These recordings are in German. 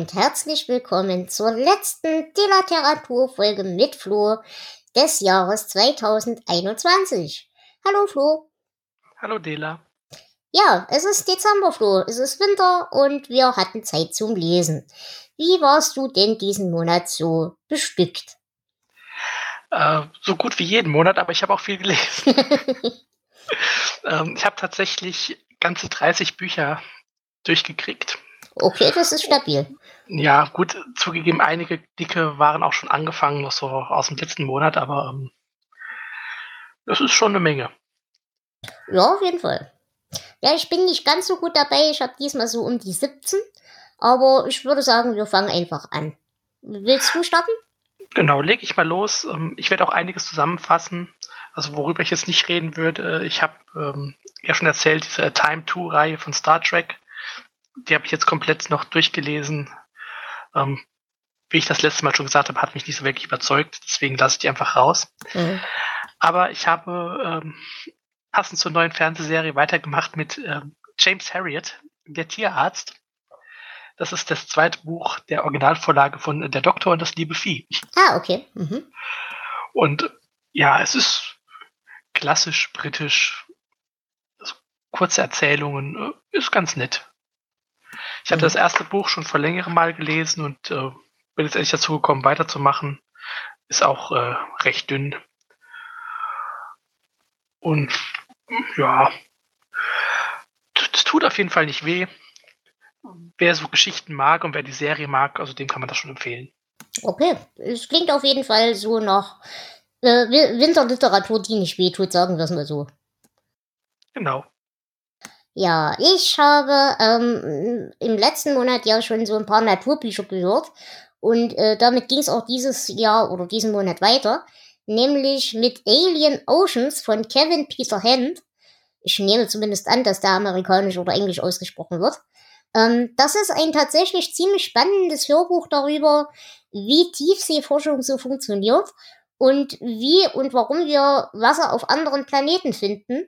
Und herzlich willkommen zur letzten Literaturfolge mit Flo des Jahres 2021. Hallo Flo. Hallo Dela. Ja, es ist Dezember, Flo. Es ist Winter und wir hatten Zeit zum Lesen. Wie warst du denn diesen Monat so bestückt? Äh, so gut wie jeden Monat, aber ich habe auch viel gelesen. ähm, ich habe tatsächlich ganze 30 Bücher durchgekriegt. Okay, das ist stabil. Ja, gut, zugegeben, einige dicke waren auch schon angefangen, noch so aus dem letzten Monat, aber ähm, das ist schon eine Menge. Ja, auf jeden Fall. Ja, ich bin nicht ganz so gut dabei. Ich habe diesmal so um die 17. Aber ich würde sagen, wir fangen einfach an. Willst du starten? Genau, lege ich mal los. Ähm, ich werde auch einiges zusammenfassen. Also worüber ich jetzt nicht reden würde. Ich habe ähm, ja schon erzählt, diese Time 2-Reihe von Star Trek. Die habe ich jetzt komplett noch durchgelesen. Ähm, wie ich das letzte Mal schon gesagt habe, hat mich nicht so wirklich überzeugt. Deswegen lasse ich die einfach raus. Mhm. Aber ich habe ähm, passend zur neuen Fernsehserie weitergemacht mit ähm, James Harriet, der Tierarzt. Das ist das zweite Buch der Originalvorlage von Der Doktor und das liebe Vieh. Ah, okay. Mhm. Und ja, es ist klassisch britisch. Also, kurze Erzählungen, äh, ist ganz nett. Ich hatte mhm. das erste Buch schon vor längerem Mal gelesen und äh, bin jetzt endlich dazu gekommen, weiterzumachen. Ist auch äh, recht dünn. Und ja, es tut auf jeden Fall nicht weh. Wer so Geschichten mag und wer die Serie mag, also dem kann man das schon empfehlen. Okay, es klingt auf jeden Fall so nach äh, Winterliteratur, die nicht weh tut, sagen wir es mal so. Genau. Ja, ich habe ähm, im letzten Monat ja schon so ein paar Naturbücher gehört und äh, damit ging es auch dieses Jahr oder diesen Monat weiter nämlich mit Alien Oceans von Kevin Peter Hand. Ich nehme zumindest an, dass der amerikanisch oder englisch ausgesprochen wird. Ähm, das ist ein tatsächlich ziemlich spannendes Hörbuch darüber, wie Tiefseeforschung so funktioniert und wie und warum wir Wasser auf anderen Planeten finden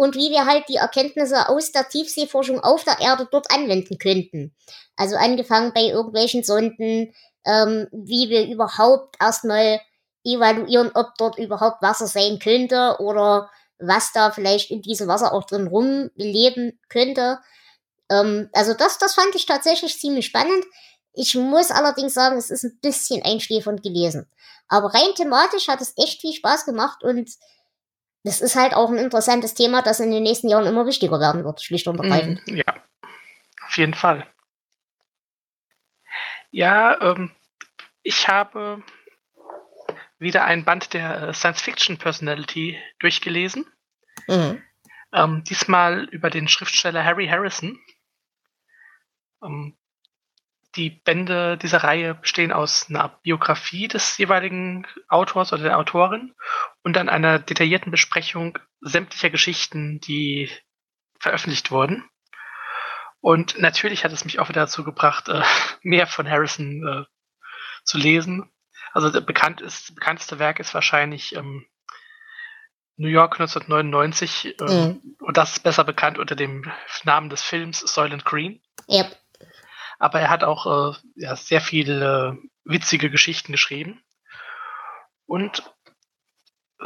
und wie wir halt die Erkenntnisse aus der Tiefseeforschung auf der Erde dort anwenden könnten. Also angefangen bei irgendwelchen Sonden, ähm, wie wir überhaupt erstmal evaluieren, ob dort überhaupt Wasser sein könnte oder was da vielleicht in diesem Wasser auch drin rumleben könnte. Ähm, also das, das fand ich tatsächlich ziemlich spannend. Ich muss allerdings sagen, es ist ein bisschen einschläfernd gelesen. Aber rein thematisch hat es echt viel Spaß gemacht und das ist halt auch ein interessantes Thema, das in den nächsten Jahren immer wichtiger werden wird, schlicht und ergreifend. Mm, ja, auf jeden Fall. Ja, ähm, ich habe wieder ein Band der äh, Science-Fiction-Personality durchgelesen. Mhm. Ähm, diesmal über den Schriftsteller Harry Harrison. Ähm, die Bände dieser Reihe bestehen aus einer Biografie des jeweiligen Autors oder der Autorin und dann einer detaillierten Besprechung sämtlicher Geschichten, die veröffentlicht wurden. Und natürlich hat es mich auch wieder dazu gebracht, äh, mehr von Harrison äh, zu lesen. Also bekannt ist, bekannteste Werk ist wahrscheinlich ähm, New York 1999 ähm, mhm. und das ist besser bekannt unter dem Namen des Films Soylent Green. Yep. Aber er hat auch äh, ja, sehr viele witzige Geschichten geschrieben und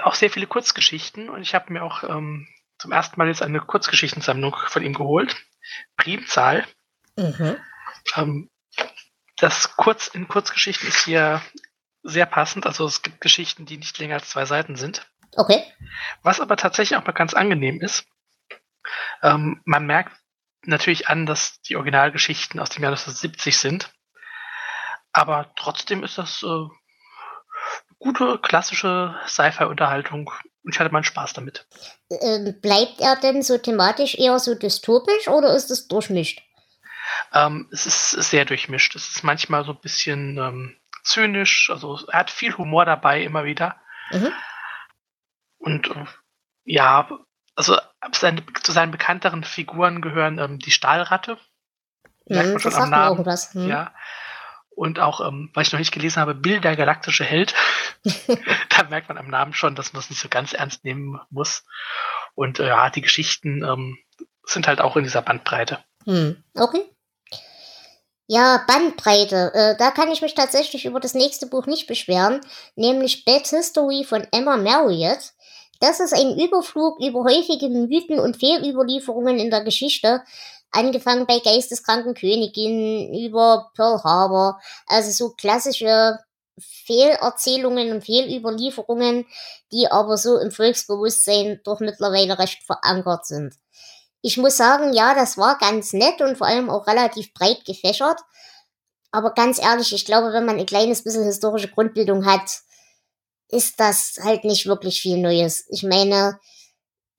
auch sehr viele Kurzgeschichten und ich habe mir auch ähm, zum ersten Mal jetzt eine Kurzgeschichtensammlung von ihm geholt. Primzahl. Mhm. Ähm, das Kurz in Kurzgeschichten ist hier sehr passend. Also es gibt Geschichten, die nicht länger als zwei Seiten sind. Okay. Was aber tatsächlich auch mal ganz angenehm ist. Ähm, man merkt natürlich an, dass die Originalgeschichten aus dem Jahr 1970 sind. Aber trotzdem ist das äh, gute, klassische Sci-Fi-Unterhaltung und ich hatte meinen Spaß damit. Ähm, bleibt er denn so thematisch eher so dystopisch oder ist es durchmischt? Ähm, es ist sehr durchmischt. Es ist manchmal so ein bisschen ähm, zynisch, also er hat viel Humor dabei immer wieder. Mhm. Und äh, ja, also seine, zu seinen bekannteren Figuren gehören ähm, die Stahlratte. Merkt man schon am Namen. Hm. Ja. Und auch, ähm, was ich noch nicht gelesen habe, Bill der galaktische Held. da merkt man am Namen schon, dass man es nicht so ganz ernst nehmen muss. Und äh, ja, die Geschichten ähm, sind halt auch in dieser Bandbreite. Hm. Okay. Ja, Bandbreite. Äh, da kann ich mich tatsächlich über das nächste Buch nicht beschweren, nämlich Bad History von Emma Marriott. Das ist ein Überflug über häufige Mythen und Fehlüberlieferungen in der Geschichte, angefangen bei Geisteskranken Königinnen über Pearl Harbor, also so klassische Fehlerzählungen und Fehlüberlieferungen, die aber so im Volksbewusstsein doch mittlerweile recht verankert sind. Ich muss sagen, ja, das war ganz nett und vor allem auch relativ breit gefächert. Aber ganz ehrlich, ich glaube, wenn man ein kleines bisschen historische Grundbildung hat, ist das halt nicht wirklich viel Neues. Ich meine,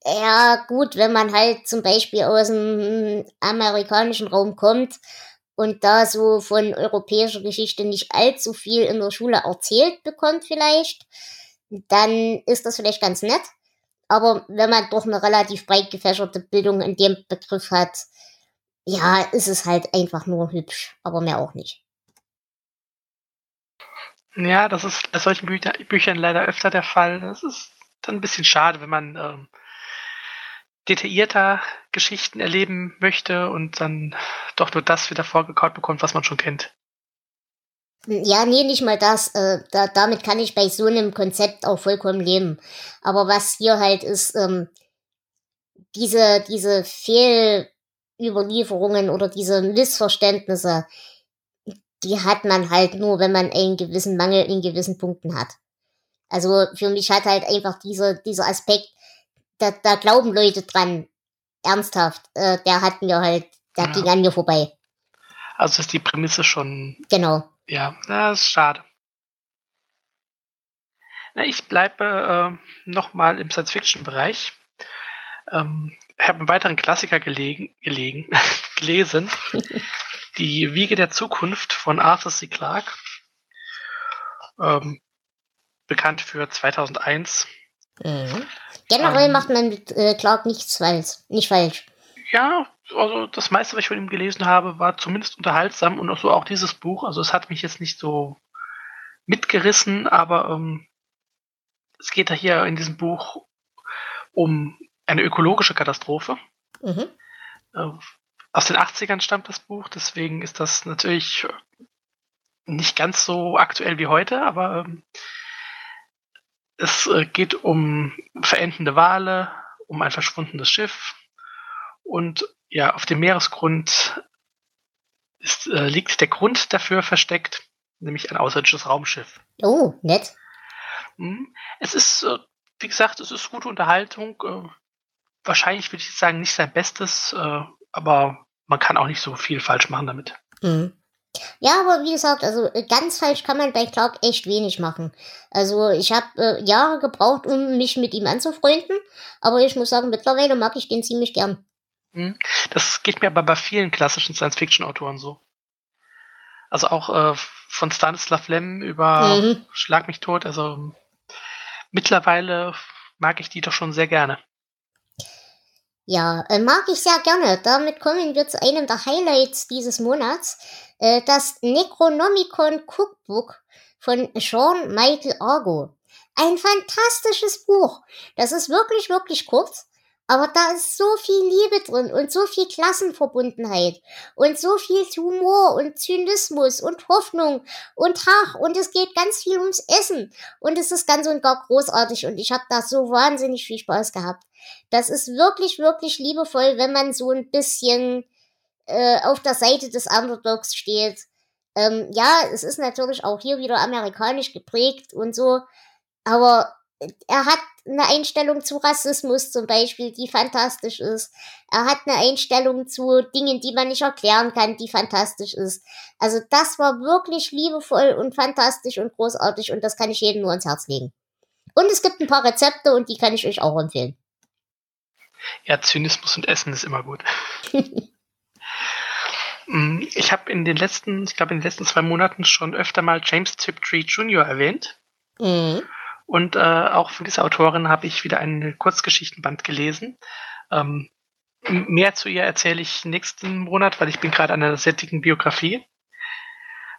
ja, gut, wenn man halt zum Beispiel aus dem amerikanischen Raum kommt und da so von europäischer Geschichte nicht allzu viel in der Schule erzählt bekommt vielleicht, dann ist das vielleicht ganz nett. Aber wenn man doch eine relativ breit gefächerte Bildung in dem Begriff hat, ja, ist es halt einfach nur hübsch, aber mehr auch nicht. Ja, das ist bei solchen Bücher, Büchern leider öfter der Fall. Das ist dann ein bisschen schade, wenn man ähm, detaillierter Geschichten erleben möchte und dann doch nur das wieder vorgekaut bekommt, was man schon kennt. Ja, nee, nicht mal das. Äh, da, damit kann ich bei so einem Konzept auch vollkommen leben. Aber was hier halt ist, ähm, diese, diese Fehlüberlieferungen oder diese Missverständnisse, die hat man halt nur, wenn man einen gewissen Mangel in gewissen Punkten hat. Also für mich hat halt einfach dieser, dieser Aspekt, da, da glauben Leute dran, ernsthaft, äh, der hat mir halt, der ja. ging an mir vorbei. Also ist die Prämisse schon. Genau. Ja, das ist schade. Na, ich bleibe äh, nochmal im Science-Fiction-Bereich. Ähm, ich habe einen weiteren Klassiker gelegen, gelegen gelesen. Die Wiege der Zukunft von Arthur C. Clarke. Ähm, bekannt für 2001. Mhm. Generell ähm, macht man mit äh, Clark nichts falsch. Nicht falsch. Ja, also das meiste, was ich von ihm gelesen habe, war zumindest unterhaltsam und auch so auch dieses Buch. Also es hat mich jetzt nicht so mitgerissen, aber ähm, es geht da hier in diesem Buch um eine ökologische Katastrophe. Mhm. Aus den 80ern stammt das Buch, deswegen ist das natürlich nicht ganz so aktuell wie heute, aber ähm, es äh, geht um verendende Wale, um ein verschwundenes Schiff und ja, auf dem Meeresgrund ist, äh, liegt der Grund dafür versteckt, nämlich ein außerirdisches Raumschiff. Oh, nett. Hm. Es ist, äh, wie gesagt, es ist gute Unterhaltung. Äh, wahrscheinlich würde ich sagen, nicht sein Bestes, aber man kann auch nicht so viel falsch machen damit. Mhm. Ja, aber wie gesagt, also äh, ganz falsch kann man bei Clark echt wenig machen. Also ich habe äh, Jahre gebraucht, um mich mit ihm anzufreunden, aber ich muss sagen, mittlerweile mag ich den ziemlich gern. Hm. Das geht mir aber bei vielen klassischen Science-Fiction-Autoren so. Also auch äh, von Stanislav Lem über mhm. Schlag mich tot. Also mittlerweile mag ich die doch schon sehr gerne. Ja, äh, mag ich sehr gerne. Damit kommen wir zu einem der Highlights dieses Monats. Äh, das Necronomicon Cookbook von Sean Michael Argo. Ein fantastisches Buch. Das ist wirklich, wirklich kurz. Aber da ist so viel Liebe drin und so viel Klassenverbundenheit und so viel Humor und Zynismus und Hoffnung und Ach und es geht ganz viel ums Essen und es ist ganz und gar großartig und ich habe da so wahnsinnig viel Spaß gehabt. Das ist wirklich, wirklich liebevoll, wenn man so ein bisschen äh, auf der Seite des Underdogs steht. Ähm, ja, es ist natürlich auch hier wieder amerikanisch geprägt und so, aber er hat eine Einstellung zu Rassismus zum Beispiel, die fantastisch ist. Er hat eine Einstellung zu Dingen, die man nicht erklären kann, die fantastisch ist. Also das war wirklich liebevoll und fantastisch und großartig und das kann ich jedem nur ans Herz legen. Und es gibt ein paar Rezepte und die kann ich euch auch empfehlen. Ja, Zynismus und Essen ist immer gut. Mm, ich habe in den letzten, ich glaube in den letzten zwei Monaten schon öfter mal James Tiptree Jr. erwähnt. Mhm. Und äh, auch von dieser Autorin habe ich wieder einen Kurzgeschichtenband gelesen. Ähm, mehr zu ihr erzähle ich nächsten Monat, weil ich bin gerade an einer sehr dicken Biografie.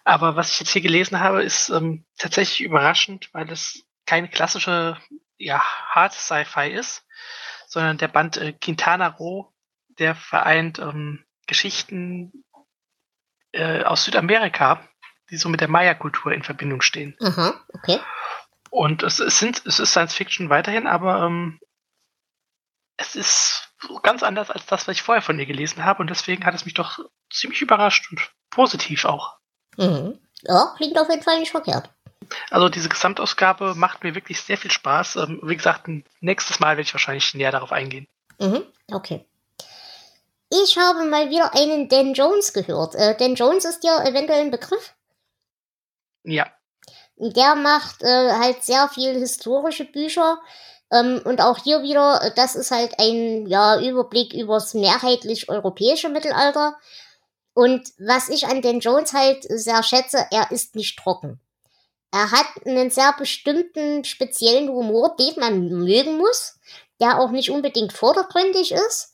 Aber was ich jetzt hier gelesen habe, ist ähm, tatsächlich überraschend, weil es keine klassische ja, Hard Sci-Fi ist, sondern der Band äh, Quintana Roo, der vereint ähm, Geschichten äh, aus Südamerika, die so mit der Maya-Kultur in Verbindung stehen. Aha, okay. Und es, es, sind, es ist Science Fiction weiterhin, aber ähm, es ist ganz anders als das, was ich vorher von ihr gelesen habe. Und deswegen hat es mich doch ziemlich überrascht und positiv auch. Mhm. Ja, klingt auf jeden Fall nicht verkehrt. Also diese Gesamtausgabe macht mir wirklich sehr viel Spaß. Ähm, wie gesagt, nächstes Mal werde ich wahrscheinlich näher darauf eingehen. Mhm, okay. Ich habe mal wieder einen Dan Jones gehört. Äh, Dan Jones ist ja eventuell ein Begriff? Ja. Der macht äh, halt sehr viel historische Bücher. Ähm, und auch hier wieder, äh, das ist halt ein ja, Überblick übers mehrheitlich europäische Mittelalter. Und was ich an Dan Jones halt sehr schätze, er ist nicht trocken. Er hat einen sehr bestimmten, speziellen Humor, den man mögen muss, der auch nicht unbedingt vordergründig ist.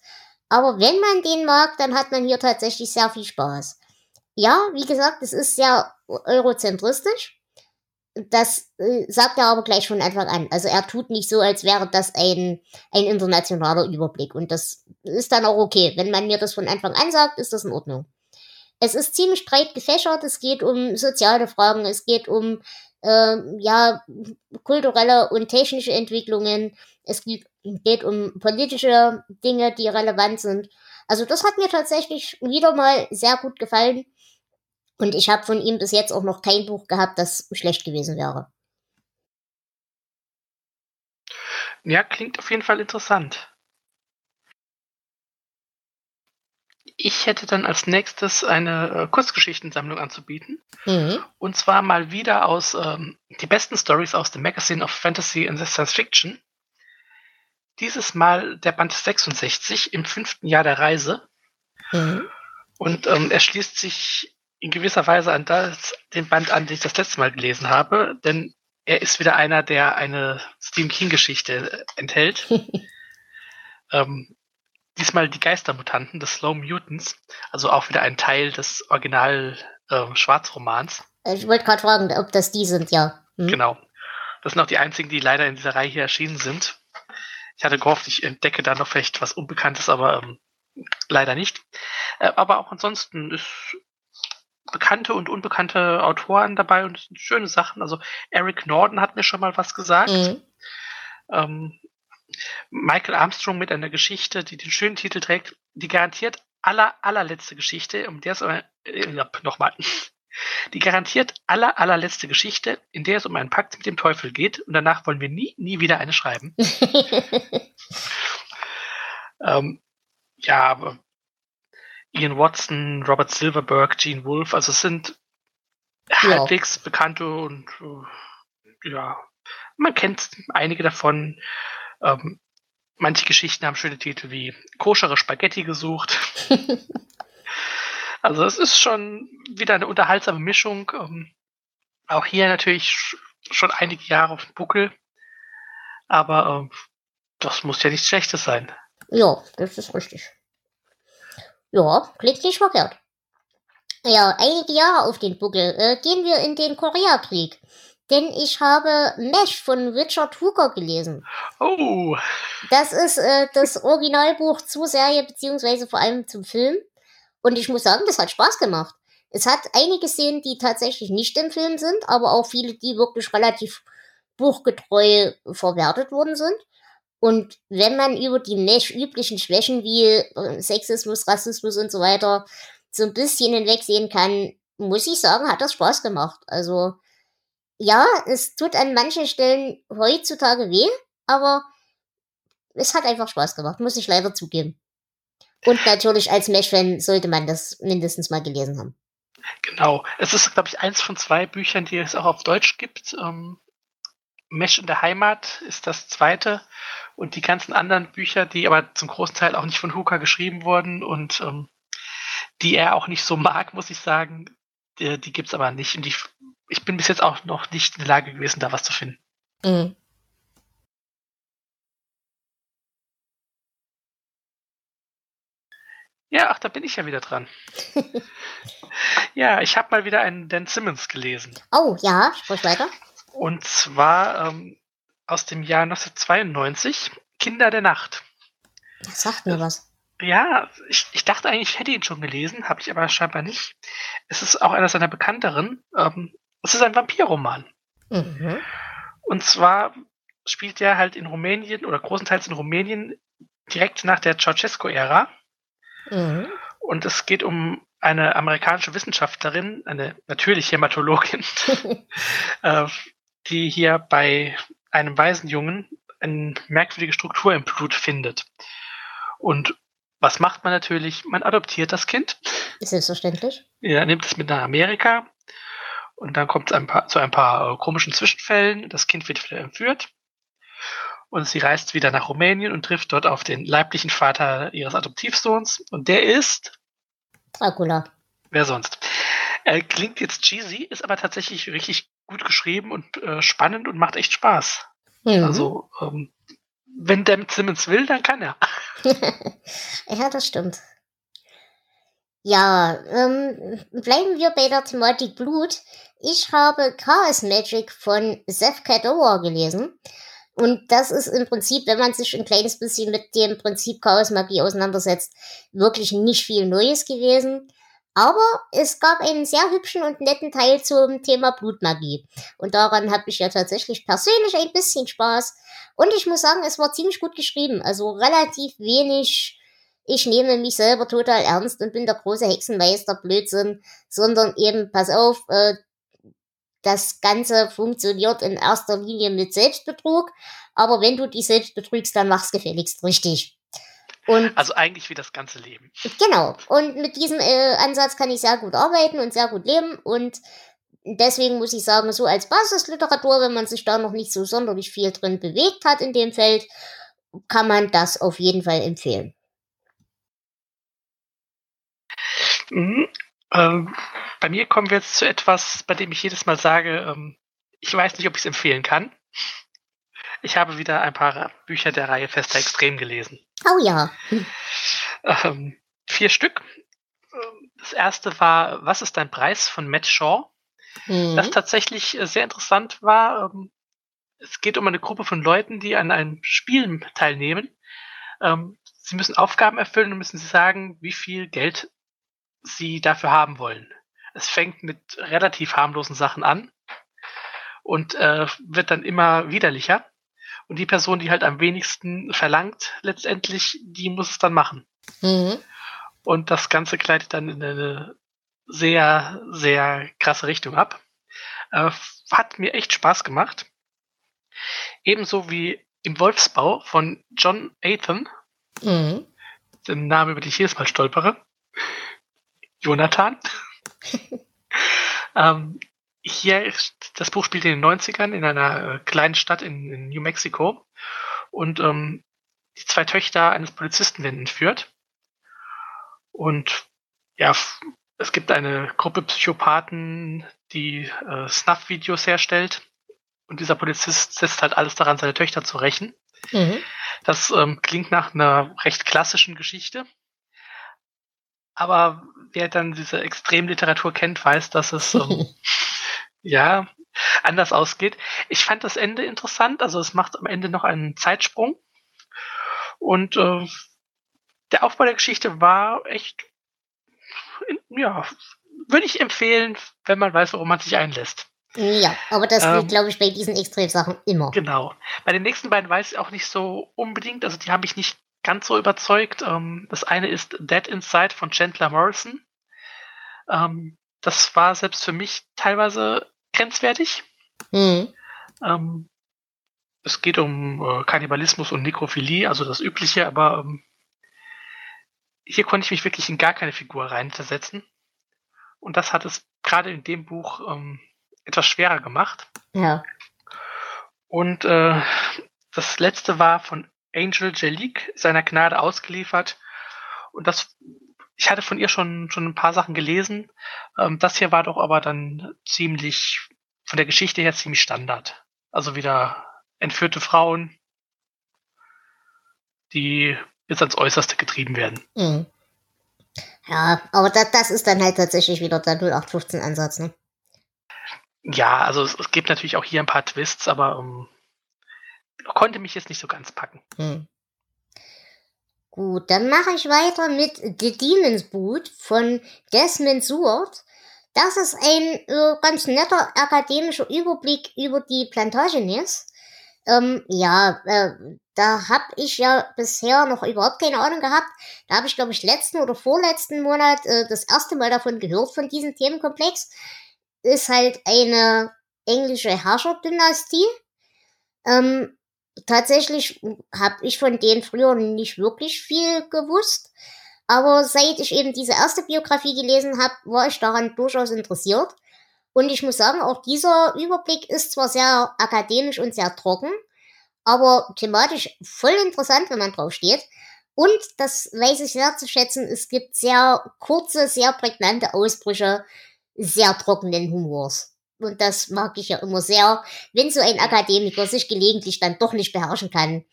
Aber wenn man den mag, dann hat man hier tatsächlich sehr viel Spaß. Ja, wie gesagt, es ist sehr eurozentristisch. Das äh, sagt er aber gleich von Anfang an. Also er tut nicht so, als wäre das ein, ein internationaler Überblick. Und das ist dann auch okay. Wenn man mir das von Anfang an sagt, ist das in Ordnung. Es ist ziemlich breit gefächert. Es geht um soziale Fragen, es geht um äh, ja, kulturelle und technische Entwicklungen. Es geht, geht um politische Dinge, die relevant sind. Also das hat mir tatsächlich wieder mal sehr gut gefallen. Und ich habe von ihm bis jetzt auch noch kein Buch gehabt, das schlecht gewesen wäre. Ja, klingt auf jeden Fall interessant. Ich hätte dann als nächstes eine äh, Kurzgeschichtensammlung anzubieten. Mhm. Und zwar mal wieder aus ähm, die besten Stories aus dem Magazine of Fantasy and Science Fiction. Dieses Mal der Band 66 im fünften Jahr der Reise. Mhm. Und ähm, er schließt sich in gewisser Weise an das, den Band an, den ich das letzte Mal gelesen habe, denn er ist wieder einer, der eine Stephen King-Geschichte enthält. ähm, diesmal die Geistermutanten des Slow Mutants, also auch wieder ein Teil des Original äh, Schwarzromans. Ich wollte gerade fragen, ob das die sind, ja. Hm? Genau. Das sind auch die einzigen, die leider in dieser Reihe hier erschienen sind. Ich hatte gehofft, ich entdecke da noch vielleicht was Unbekanntes, aber ähm, leider nicht. Äh, aber auch ansonsten ist bekannte und unbekannte Autoren dabei und schöne Sachen. Also Eric Norden hat mir schon mal was gesagt. Mhm. Ähm, Michael Armstrong mit einer Geschichte, die den schönen Titel trägt, die garantiert aller, allerletzte Geschichte, um der es äh, nochmal. Die garantiert aller, allerletzte Geschichte, in der es um einen Pakt mit dem Teufel geht und danach wollen wir nie, nie wieder eine schreiben. ähm, ja, aber Ian Watson, Robert Silverberg, Gene Wolfe, also es sind ja. halbwegs bekannte und äh, ja, man kennt einige davon. Ähm, manche Geschichten haben schöne Titel wie Koschere Spaghetti gesucht. also es ist schon wieder eine unterhaltsame Mischung. Ähm, auch hier natürlich schon einige Jahre auf dem Buckel. Aber äh, das muss ja nichts Schlechtes sein. Ja, das ist richtig. Ja, klingt nicht verkehrt. Ja, einige Jahre auf den Buckel. Äh, gehen wir in den Koreakrieg. Denn ich habe Mesh von Richard Hooker gelesen. Oh. Das ist äh, das Originalbuch zur Serie, beziehungsweise vor allem zum Film. Und ich muss sagen, das hat Spaß gemacht. Es hat einige Szenen, die tatsächlich nicht im Film sind, aber auch viele, die wirklich relativ buchgetreu verwertet worden sind. Und wenn man über die Mesh üblichen Schwächen wie äh, Sexismus, Rassismus und so weiter so ein bisschen hinwegsehen kann, muss ich sagen, hat das Spaß gemacht. Also ja, es tut an manchen Stellen heutzutage weh, aber es hat einfach Spaß gemacht, muss ich leider zugeben. Und natürlich als Mesh-Fan sollte man das mindestens mal gelesen haben. Genau. Es ist, glaube ich, eins von zwei Büchern, die es auch auf Deutsch gibt. Ähm, Mesh in der Heimat ist das zweite. Und die ganzen anderen Bücher, die aber zum großen Teil auch nicht von Hooker geschrieben wurden und ähm, die er auch nicht so mag, muss ich sagen. Die, die gibt es aber nicht. Und ich, ich bin bis jetzt auch noch nicht in der Lage gewesen, da was zu finden. Mhm. Ja, ach, da bin ich ja wieder dran. ja, ich habe mal wieder einen Dan Simmons gelesen. Oh, ja, sprich weiter. Und zwar ähm, aus dem Jahr 1992, Kinder der Nacht. Das sagt mir was. Ja, ich, ich dachte eigentlich, ich hätte ihn schon gelesen, habe ich aber scheinbar nicht. Es ist auch einer seiner bekannteren. Ähm, es ist ein Vampirroman. Mhm. Und zwar spielt er halt in Rumänien oder großenteils in Rumänien direkt nach der Ceausescu-Ära. Mhm. Und es geht um eine amerikanische Wissenschaftlerin, eine natürlich Hämatologin, äh, die hier bei einem Waisenjungen eine merkwürdige Struktur im Blut findet. Und was macht man natürlich? Man adoptiert das Kind. Selbstverständlich. Ja, nimmt es mit nach Amerika. Und dann kommt es ein paar, zu ein paar äh, komischen Zwischenfällen. Das Kind wird wieder entführt. Und sie reist wieder nach Rumänien und trifft dort auf den leiblichen Vater ihres Adoptivsohns. Und der ist. Dracula. Wer sonst? Er klingt jetzt cheesy, ist aber tatsächlich richtig gut geschrieben und äh, spannend und macht echt Spaß. Mhm. Also, ähm, wenn Dan Simmons will, dann kann er. ja, das stimmt. Ja, ähm, bleiben wir bei der Thematik Blut. Ich habe Chaos Magic von Seth Kadora gelesen. Und das ist im Prinzip, wenn man sich ein kleines bisschen mit dem Prinzip Chaos Magie auseinandersetzt, wirklich nicht viel Neues gewesen. Aber es gab einen sehr hübschen und netten Teil zum Thema Blutmagie. Und daran habe ich ja tatsächlich persönlich ein bisschen Spaß. Und ich muss sagen, es war ziemlich gut geschrieben. Also relativ wenig, ich nehme mich selber total ernst und bin der große Hexenmeister Blödsinn, sondern eben, pass auf, äh, das Ganze funktioniert in erster Linie mit Selbstbetrug. Aber wenn du dich selbst betrügst, dann mach's gefälligst richtig. Und also eigentlich wie das ganze Leben. Genau. Und mit diesem äh, Ansatz kann ich sehr gut arbeiten und sehr gut leben. Und deswegen muss ich sagen, so als Basisliteratur, wenn man sich da noch nicht so sonderlich viel drin bewegt hat in dem Feld, kann man das auf jeden Fall empfehlen. Mhm. Ähm, bei mir kommen wir jetzt zu etwas, bei dem ich jedes Mal sage, ähm, ich weiß nicht, ob ich es empfehlen kann. Ich habe wieder ein paar Bücher der Reihe Fester Extrem gelesen. Oh ja. Ähm, vier Stück. Das erste war Was ist dein Preis von Matt Shaw? Mhm. Das tatsächlich äh, sehr interessant war. Ähm, es geht um eine Gruppe von Leuten, die an einem Spiel teilnehmen. Ähm, sie müssen Aufgaben erfüllen und müssen sie sagen, wie viel Geld sie dafür haben wollen. Es fängt mit relativ harmlosen Sachen an und äh, wird dann immer widerlicher. Und die Person, die halt am wenigsten verlangt, letztendlich, die muss es dann machen. Mhm. Und das Ganze gleitet dann in eine sehr, sehr krasse Richtung ab. Äh, hat mir echt Spaß gemacht. Ebenso wie im Wolfsbau von John Athan. Mhm. Den Namen, über den ich jedes Mal stolpere. Jonathan. ähm, hier, das Buch spielt in den 90ern in einer äh, kleinen Stadt in, in New Mexico. Und ähm, die zwei Töchter eines Polizisten werden entführt. Und ja, es gibt eine Gruppe Psychopathen, die äh, Snuff-Videos herstellt. Und dieser Polizist setzt halt alles daran, seine Töchter zu rächen. Mhm. Das ähm, klingt nach einer recht klassischen Geschichte. Aber wer dann diese Extremliteratur kennt, weiß, dass es ähm, ja anders ausgeht. Ich fand das Ende interessant, also es macht am Ende noch einen Zeitsprung. Und äh, der Aufbau der Geschichte war echt, ja, würde ich empfehlen, wenn man weiß, worum man sich einlässt. Ja, aber das gilt, ähm, glaube ich, bei diesen Extremsachen immer. Genau. Bei den nächsten beiden weiß ich auch nicht so unbedingt, also die haben mich nicht ganz so überzeugt. Ähm, das eine ist Dead Inside von Chandler Morrison. Ähm, das war selbst für mich teilweise grenzwertig. Mhm. Ähm, es geht um äh, Kannibalismus und Nekrophilie, also das Übliche, aber ähm, hier konnte ich mich wirklich in gar keine Figur reinversetzen. Und das hat es gerade in dem Buch ähm, etwas schwerer gemacht. Ja. Und äh, das letzte war von Angel Jelik seiner Gnade ausgeliefert. Und das ich hatte von ihr schon, schon ein paar Sachen gelesen. Ähm, das hier war doch aber dann ziemlich, von der Geschichte her ziemlich Standard. Also wieder entführte Frauen, die bis ans Äußerste getrieben werden. Mhm. Ja, aber das, das ist dann halt tatsächlich wieder der 0815-Ansatz, ne? Ja, also es, es, gibt natürlich auch hier ein paar Twists, aber um, ähm, konnte mich jetzt nicht so ganz packen. Hm. Gut, dann mache ich weiter mit The Demon's Boot von Desmond Seward. Das ist ein äh, ganz netter akademischer Überblick über die Plantagenets. Ähm, ja, äh, da habe ich ja bisher noch überhaupt keine Ahnung gehabt. Da habe ich, glaube ich, letzten oder vorletzten Monat äh, das erste Mal davon gehört, von diesem Themenkomplex. Ist halt eine englische Herrscherdynastie. Ähm, tatsächlich habe ich von denen früher nicht wirklich viel gewusst. Aber seit ich eben diese erste Biografie gelesen habe, war ich daran durchaus interessiert. Und ich muss sagen, auch dieser Überblick ist zwar sehr akademisch und sehr trocken, aber thematisch voll interessant, wenn man drauf steht. Und das weiß ich sehr zu schätzen, es gibt sehr kurze, sehr prägnante Ausbrüche sehr trockenen Humors. Und das mag ich ja immer sehr, wenn so ein Akademiker sich gelegentlich dann doch nicht beherrschen kann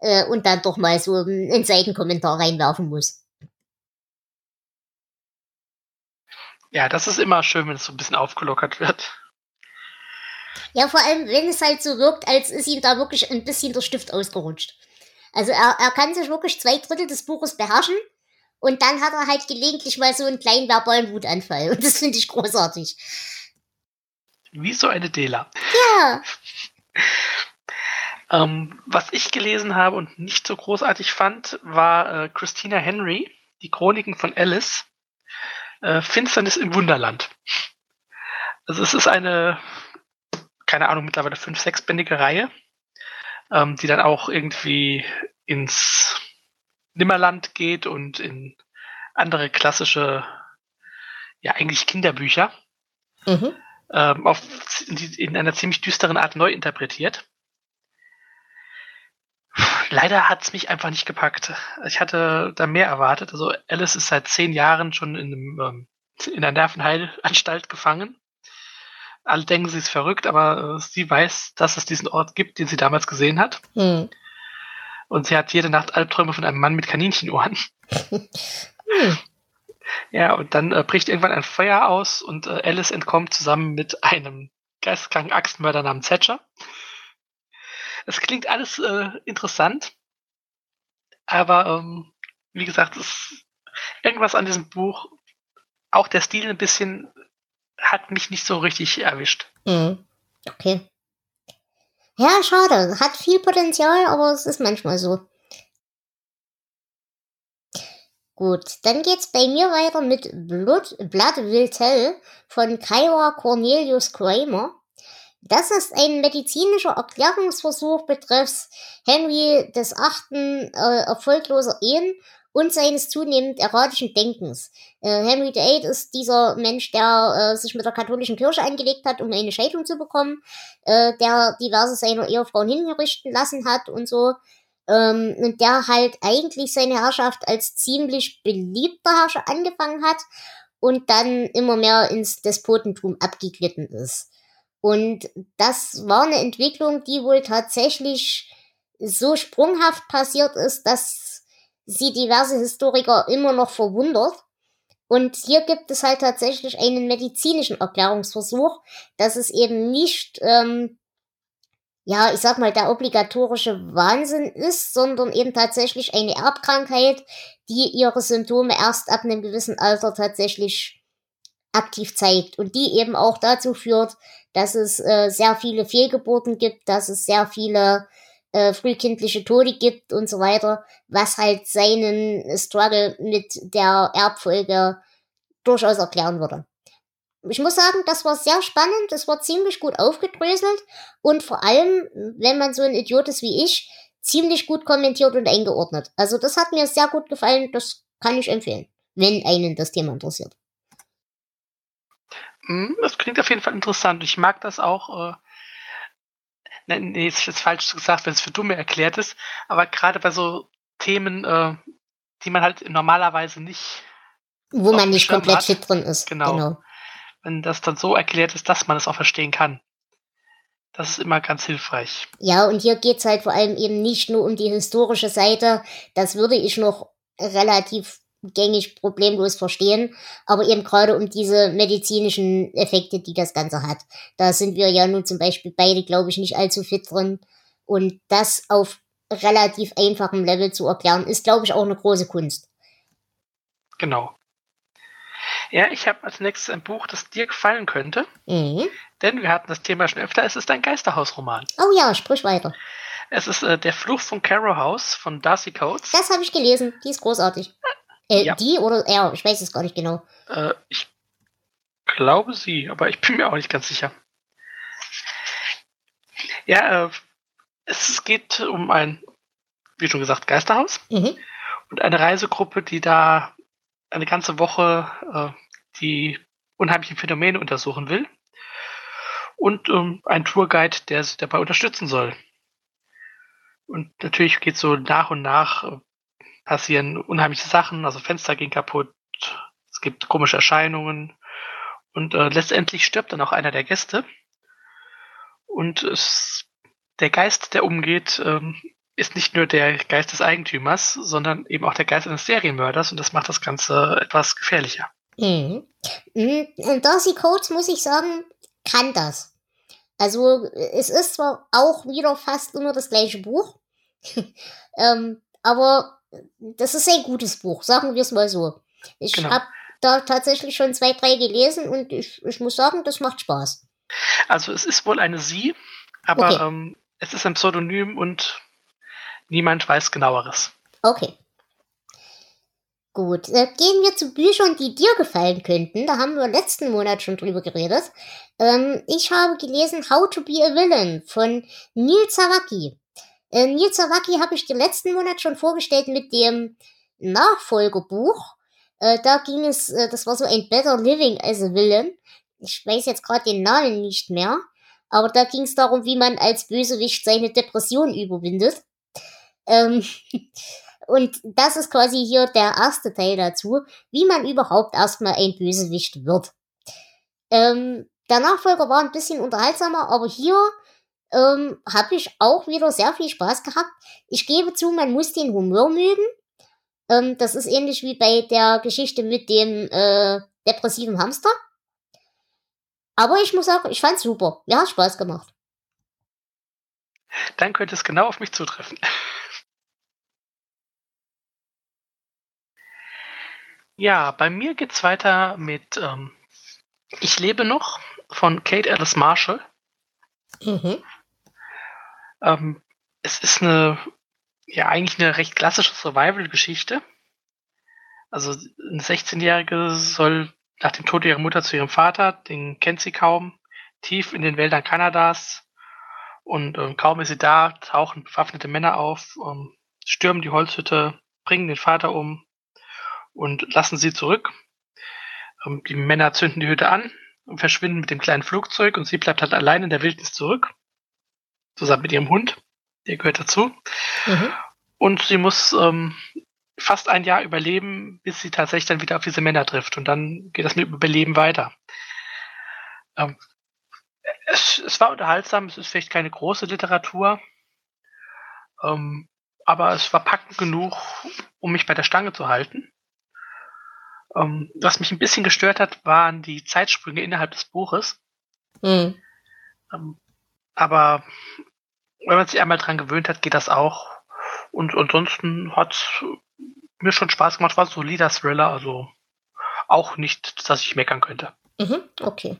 äh, und dann doch mal so einen Seitenkommentar reinwerfen muss. Ja, das ist immer schön, wenn es so ein bisschen aufgelockert wird. Ja, vor allem, wenn es halt so wirkt, als ist ihm da wirklich ein bisschen der Stift ausgerutscht. Also er, er kann sich wirklich zwei Drittel des Buches beherrschen und dann hat er halt gelegentlich mal so einen kleinen verbalen Wutanfall und das finde ich großartig. Wie so eine Dela. Ja. ähm, was ich gelesen habe und nicht so großartig fand, war äh, Christina Henry, die Chroniken von Alice. Äh, Finsternis im Wunderland. Also es ist eine, keine Ahnung, mittlerweile fünf, sechsbändige Reihe, ähm, die dann auch irgendwie ins Nimmerland geht und in andere klassische, ja eigentlich Kinderbücher. Mhm. Ähm, auf, in einer ziemlich düsteren Art neu interpretiert. Leider hat es mich einfach nicht gepackt. Ich hatte da mehr erwartet. Also Alice ist seit zehn Jahren schon in, einem, ähm, in einer Nervenheilanstalt gefangen. Alle denken, sie ist verrückt, aber äh, sie weiß, dass es diesen Ort gibt, den sie damals gesehen hat. Hm. Und sie hat jede Nacht Albträume von einem Mann mit Kaninchenohren. hm. Ja, und dann äh, bricht irgendwann ein Feuer aus und äh, Alice entkommt zusammen mit einem geisteskranken Axtmörder namens Thatcher. Es klingt alles äh, interessant, aber ähm, wie gesagt, es, irgendwas an diesem Buch, auch der Stil ein bisschen, hat mich nicht so richtig erwischt. Mhm. Okay. Ja, schade. Hat viel Potenzial, aber es ist manchmal so. Gut, dann geht's bei mir weiter mit Blood, Blood Will Tell von Kyra Cornelius Kramer. Das ist ein medizinischer Erklärungsversuch betreffs Henry des Achten äh, erfolgloser Ehen und seines zunehmend erratischen Denkens. Äh, Henry VIII ist dieser Mensch, der äh, sich mit der katholischen Kirche angelegt hat, um eine Scheidung zu bekommen, äh, der diverse seiner Ehefrauen hingerichten lassen hat und so. Ähm, und der halt eigentlich seine Herrschaft als ziemlich beliebter Herrscher angefangen hat und dann immer mehr ins Despotentum abgeglitten ist. Und das war eine Entwicklung, die wohl tatsächlich so sprunghaft passiert ist, dass sie diverse Historiker immer noch verwundert. Und hier gibt es halt tatsächlich einen medizinischen Erklärungsversuch, dass es eben nicht, ähm, ja, ich sag mal, der obligatorische Wahnsinn ist, sondern eben tatsächlich eine Erbkrankheit, die ihre Symptome erst ab einem gewissen Alter tatsächlich aktiv zeigt und die eben auch dazu führt, dass es äh, sehr viele Fehlgeburten gibt, dass es sehr viele äh, frühkindliche Tode gibt und so weiter, was halt seinen Struggle mit der Erbfolge durchaus erklären würde. Ich muss sagen, das war sehr spannend, es war ziemlich gut aufgedröselt und vor allem, wenn man so ein Idiot ist wie ich, ziemlich gut kommentiert und eingeordnet. Also das hat mir sehr gut gefallen, das kann ich empfehlen, wenn einen das Thema interessiert. Hm, das klingt auf jeden Fall interessant. Ich mag das auch. Äh, ne, nee, ist jetzt falsch gesagt, wenn es für Dumme erklärt ist. Aber gerade bei so Themen, äh, die man halt normalerweise nicht Wo man nicht komplett hat. fit drin ist. Genau. genau. Wenn das dann so erklärt ist, dass man es auch verstehen kann. Das ist immer ganz hilfreich. Ja, und hier geht es halt vor allem eben nicht nur um die historische Seite. Das würde ich noch relativ gängig problemlos verstehen, aber eben gerade um diese medizinischen Effekte, die das Ganze hat. Da sind wir ja nun zum Beispiel beide, glaube ich, nicht allzu fit drin. Und das auf relativ einfachem Level zu erklären, ist, glaube ich, auch eine große Kunst. Genau. Ja, ich habe als nächstes ein Buch, das dir gefallen könnte. Mhm. Denn wir hatten das Thema schon öfter. Es ist ein Geisterhausroman. Oh ja, sprich weiter. Es ist äh, Der Fluch von Carrow House von Darcy Coates. Das habe ich gelesen. Die ist großartig. Äh, ja. Die oder er? Ich weiß es gar nicht genau. Äh, ich glaube sie, aber ich bin mir auch nicht ganz sicher. Ja, äh, es geht um ein, wie schon gesagt, Geisterhaus mhm. und eine Reisegruppe, die da eine ganze Woche äh, die unheimlichen Phänomene untersuchen will und ähm, ein Tourguide, der sie dabei unterstützen soll. Und natürlich geht so nach und nach äh, passieren unheimliche Sachen, also Fenster gehen kaputt, es gibt komische Erscheinungen und äh, letztendlich stirbt dann auch einer der Gäste. Und es, der Geist, der umgeht, ähm, ist nicht nur der Geist des Eigentümers, sondern eben auch der Geist eines Serienmörders und das macht das Ganze etwas gefährlicher. Mhm. mhm. Darcy Coates, muss ich sagen, kann das. Also es ist zwar auch wieder fast immer das gleiche Buch, ähm, aber das ist ein gutes Buch, sagen wir es mal so. Ich genau. habe da tatsächlich schon zwei, drei gelesen und ich, ich muss sagen, das macht Spaß. Also es ist wohl eine Sie, aber okay. ähm, es ist ein Pseudonym und niemand weiß genaueres. Okay. Gut, äh, gehen wir zu Büchern, die dir gefallen könnten. Da haben wir letzten Monat schon drüber geredet. Ähm, ich habe gelesen How to be a Villain von Neil Zawacki. Äh, Neil Zawacki habe ich den letzten Monat schon vorgestellt mit dem Nachfolgebuch. Äh, da ging es, äh, das war so ein Better Living as a Villain. Ich weiß jetzt gerade den Namen nicht mehr. Aber da ging es darum, wie man als Bösewicht seine Depression überwindet. Ähm, und das ist quasi hier der erste Teil dazu, wie man überhaupt erstmal ein Bösewicht wird. Ähm, der Nachfolger war ein bisschen unterhaltsamer, aber hier ähm, habe ich auch wieder sehr viel Spaß gehabt. Ich gebe zu, man muss den Humor mögen. Ähm, das ist ähnlich wie bei der Geschichte mit dem äh, depressiven Hamster. Aber ich muss sagen, ich fand's super. Mir hat Spaß gemacht. Dann könnte es genau auf mich zutreffen. Ja, bei mir geht's weiter mit ähm, Ich lebe noch von Kate Alice Marshall. Mhm. Ähm, es ist eine, ja, eigentlich eine recht klassische Survival-Geschichte. Also eine 16-Jährige soll nach dem Tod ihrer Mutter zu ihrem Vater, den kennt sie kaum, tief in den Wäldern Kanadas. Und ähm, kaum ist sie da, tauchen bewaffnete Männer auf, ähm, stürmen die Holzhütte, bringen den Vater um und lassen sie zurück. Ähm, die Männer zünden die Hütte an und verschwinden mit dem kleinen Flugzeug und sie bleibt halt allein in der Wildnis zurück. Zusammen mit ihrem Hund. Der gehört dazu. Mhm. Und sie muss ähm, fast ein Jahr überleben, bis sie tatsächlich dann wieder auf diese Männer trifft. Und dann geht das mit Überleben weiter. Ähm, es, es, war unterhaltsam, es ist vielleicht keine große Literatur, ähm, aber es war packend genug, um mich bei der Stange zu halten. Ähm, was mich ein bisschen gestört hat, waren die Zeitsprünge innerhalb des Buches. Mhm. Ähm, aber wenn man sich einmal dran gewöhnt hat, geht das auch. Und ansonsten hat mir schon Spaß gemacht, war ein solider Thriller, also auch nicht, dass ich meckern könnte. Mhm, okay.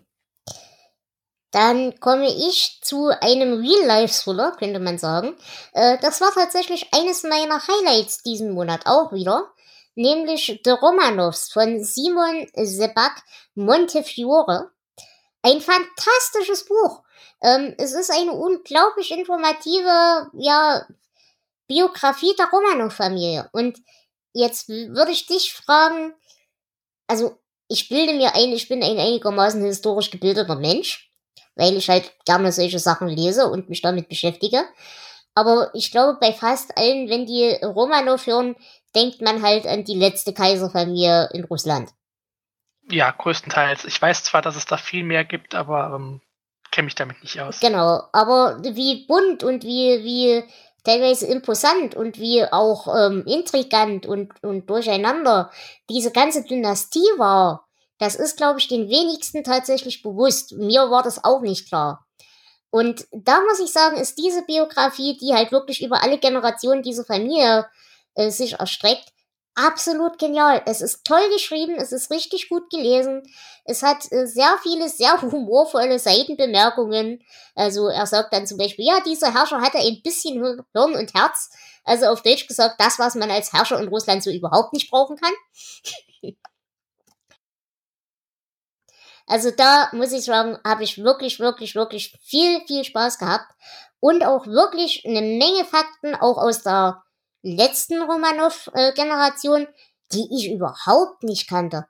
Dann komme ich zu einem Real-Life-Thriller, könnte man sagen. Äh, das war tatsächlich eines meiner Highlights diesen Monat auch wieder nämlich The Romanovs von Simon Sebag Montefiore. Ein fantastisches Buch. Ähm, es ist eine unglaublich informative, ja, Biografie der Romanov-Familie. Und jetzt würde ich dich fragen, also ich bilde mir ein, ich bin ein einigermaßen historisch gebildeter Mensch, weil ich halt gerne solche Sachen lese und mich damit beschäftige. Aber ich glaube, bei fast allen, wenn die Romanov hören, denkt man halt an die letzte Kaiserfamilie in Russland. Ja, größtenteils. Ich weiß zwar, dass es da viel mehr gibt, aber ähm, kenne mich damit nicht aus. Genau, aber wie bunt und wie, wie teilweise imposant und wie auch ähm, intrigant und, und durcheinander diese ganze Dynastie war, das ist, glaube ich, den wenigsten tatsächlich bewusst. Mir war das auch nicht klar. Und da muss ich sagen, ist diese Biografie, die halt wirklich über alle Generationen dieser Familie äh, sich erstreckt, absolut genial. Es ist toll geschrieben, es ist richtig gut gelesen. Es hat äh, sehr viele, sehr humorvolle Seitenbemerkungen. Also er sagt dann zum Beispiel, ja, dieser Herrscher hatte ein bisschen Hirn und Herz. Also auf Deutsch gesagt, das, was man als Herrscher in Russland so überhaupt nicht brauchen kann. also da muss ich sagen, habe ich wirklich, wirklich, wirklich viel, viel Spaß gehabt. Und auch wirklich eine Menge Fakten, auch aus der letzten Romanov-Generation, die ich überhaupt nicht kannte.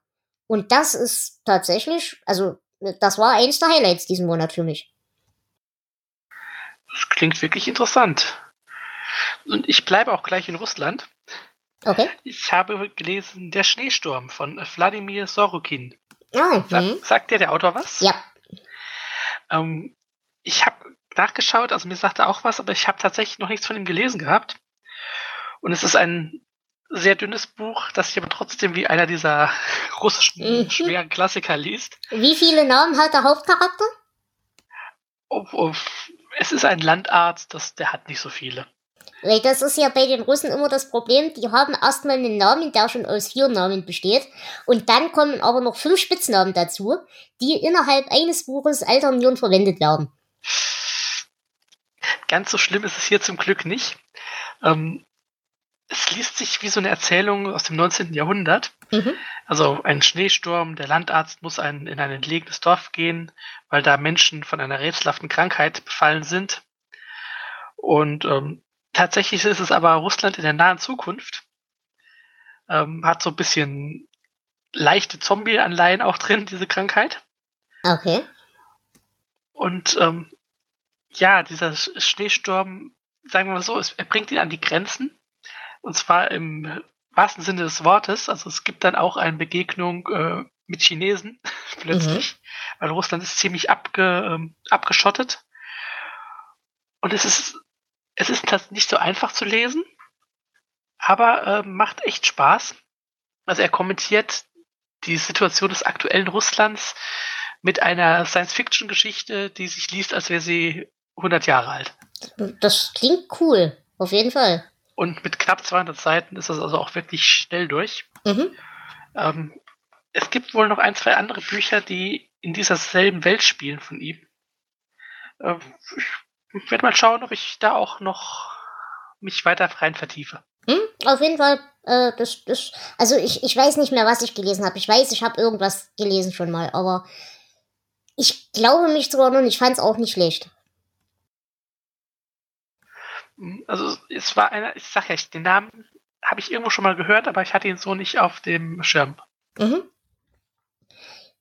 Und das ist tatsächlich, also das war eins der Highlights diesen Monat für mich. Das klingt wirklich interessant. Und ich bleibe auch gleich in Russland. Okay. Ich habe gelesen Der Schneesturm von Wladimir Sorokin. Ah, Sa mhm. sagt dir der Autor was? Ja. Ähm, ich habe nachgeschaut, also mir sagte auch was, aber ich habe tatsächlich noch nichts von ihm gelesen gehabt. Und es ist ein sehr dünnes Buch, das sich aber trotzdem wie einer dieser russischen mhm. schweren Klassiker liest. Wie viele Namen hat der Hauptcharakter? Oh, oh, es ist ein Landarzt, das, der hat nicht so viele. Weil das ist ja bei den Russen immer das Problem, die haben erstmal einen Namen, der schon aus vier Namen besteht. Und dann kommen aber noch fünf Spitznamen dazu, die innerhalb eines Buches alternierend verwendet werden. Ganz so schlimm ist es hier zum Glück nicht. Ähm, es liest sich wie so eine Erzählung aus dem 19. Jahrhundert. Mhm. Also ein Schneesturm, der Landarzt muss ein, in ein entlegenes Dorf gehen, weil da Menschen von einer rätselhaften Krankheit befallen sind. Und ähm, tatsächlich ist es aber Russland in der nahen Zukunft. Ähm, hat so ein bisschen leichte Zombie-Anleihen auch drin, diese Krankheit. Okay. Und ähm, ja, dieser Schneesturm, sagen wir mal so, es, er bringt ihn an die Grenzen. Und zwar im wahrsten Sinne des Wortes. Also es gibt dann auch eine Begegnung äh, mit Chinesen plötzlich, mhm. weil Russland ist ziemlich abge, ähm, abgeschottet. Und es ist, es ist nicht so einfach zu lesen, aber äh, macht echt Spaß. Also er kommentiert die Situation des aktuellen Russlands mit einer Science-Fiction-Geschichte, die sich liest, als wäre sie 100 Jahre alt. Das klingt cool, auf jeden Fall. Und mit knapp 200 Seiten ist das also auch wirklich schnell durch. Mhm. Ähm, es gibt wohl noch ein, zwei andere Bücher, die in dieser selben Welt spielen von ihm. Äh, ich werde mal schauen, ob ich da auch noch mich weiter rein vertiefe. Hm, auf jeden Fall, äh, das, das, also ich, ich weiß nicht mehr, was ich gelesen habe. Ich weiß, ich habe irgendwas gelesen schon mal, aber ich glaube mich sogar noch, ich fand es auch nicht schlecht. Also es war einer, ich sag ja, den Namen habe ich irgendwo schon mal gehört, aber ich hatte ihn so nicht auf dem Schirm. Mhm.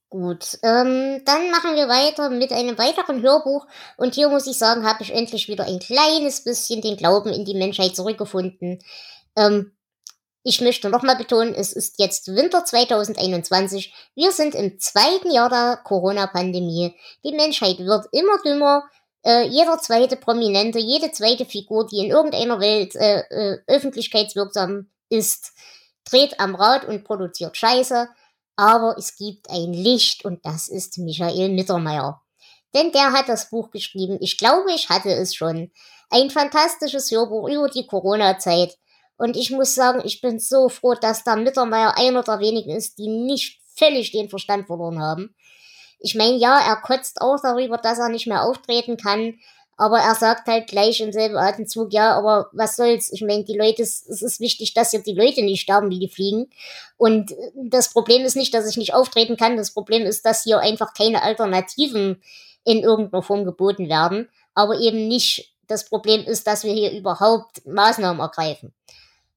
Gut, ähm, dann machen wir weiter mit einem weiteren Hörbuch. Und hier muss ich sagen, habe ich endlich wieder ein kleines bisschen den Glauben in die Menschheit zurückgefunden. Ähm, ich möchte nochmal betonen, es ist jetzt Winter 2021. Wir sind im zweiten Jahr der Corona-Pandemie. Die Menschheit wird immer dümmer äh, jeder zweite Prominente, jede zweite Figur, die in irgendeiner Welt äh, äh, öffentlichkeitswirksam ist, dreht am Rad und produziert Scheiße. Aber es gibt ein Licht und das ist Michael Mittermeier. Denn der hat das Buch geschrieben. Ich glaube, ich hatte es schon. Ein fantastisches Hörbuch über die Corona-Zeit. Und ich muss sagen, ich bin so froh, dass der Mittermeier einer der wenigen ist, die nicht völlig den Verstand verloren haben. Ich meine, ja, er kotzt auch darüber, dass er nicht mehr auftreten kann, aber er sagt halt gleich im selben Atemzug, ja, aber was soll's? Ich meine, die Leute, es ist wichtig, dass hier die Leute nicht sterben, wie die fliegen. Und das Problem ist nicht, dass ich nicht auftreten kann. Das Problem ist, dass hier einfach keine Alternativen in irgendeiner Form geboten werden. Aber eben nicht das Problem ist, dass wir hier überhaupt Maßnahmen ergreifen.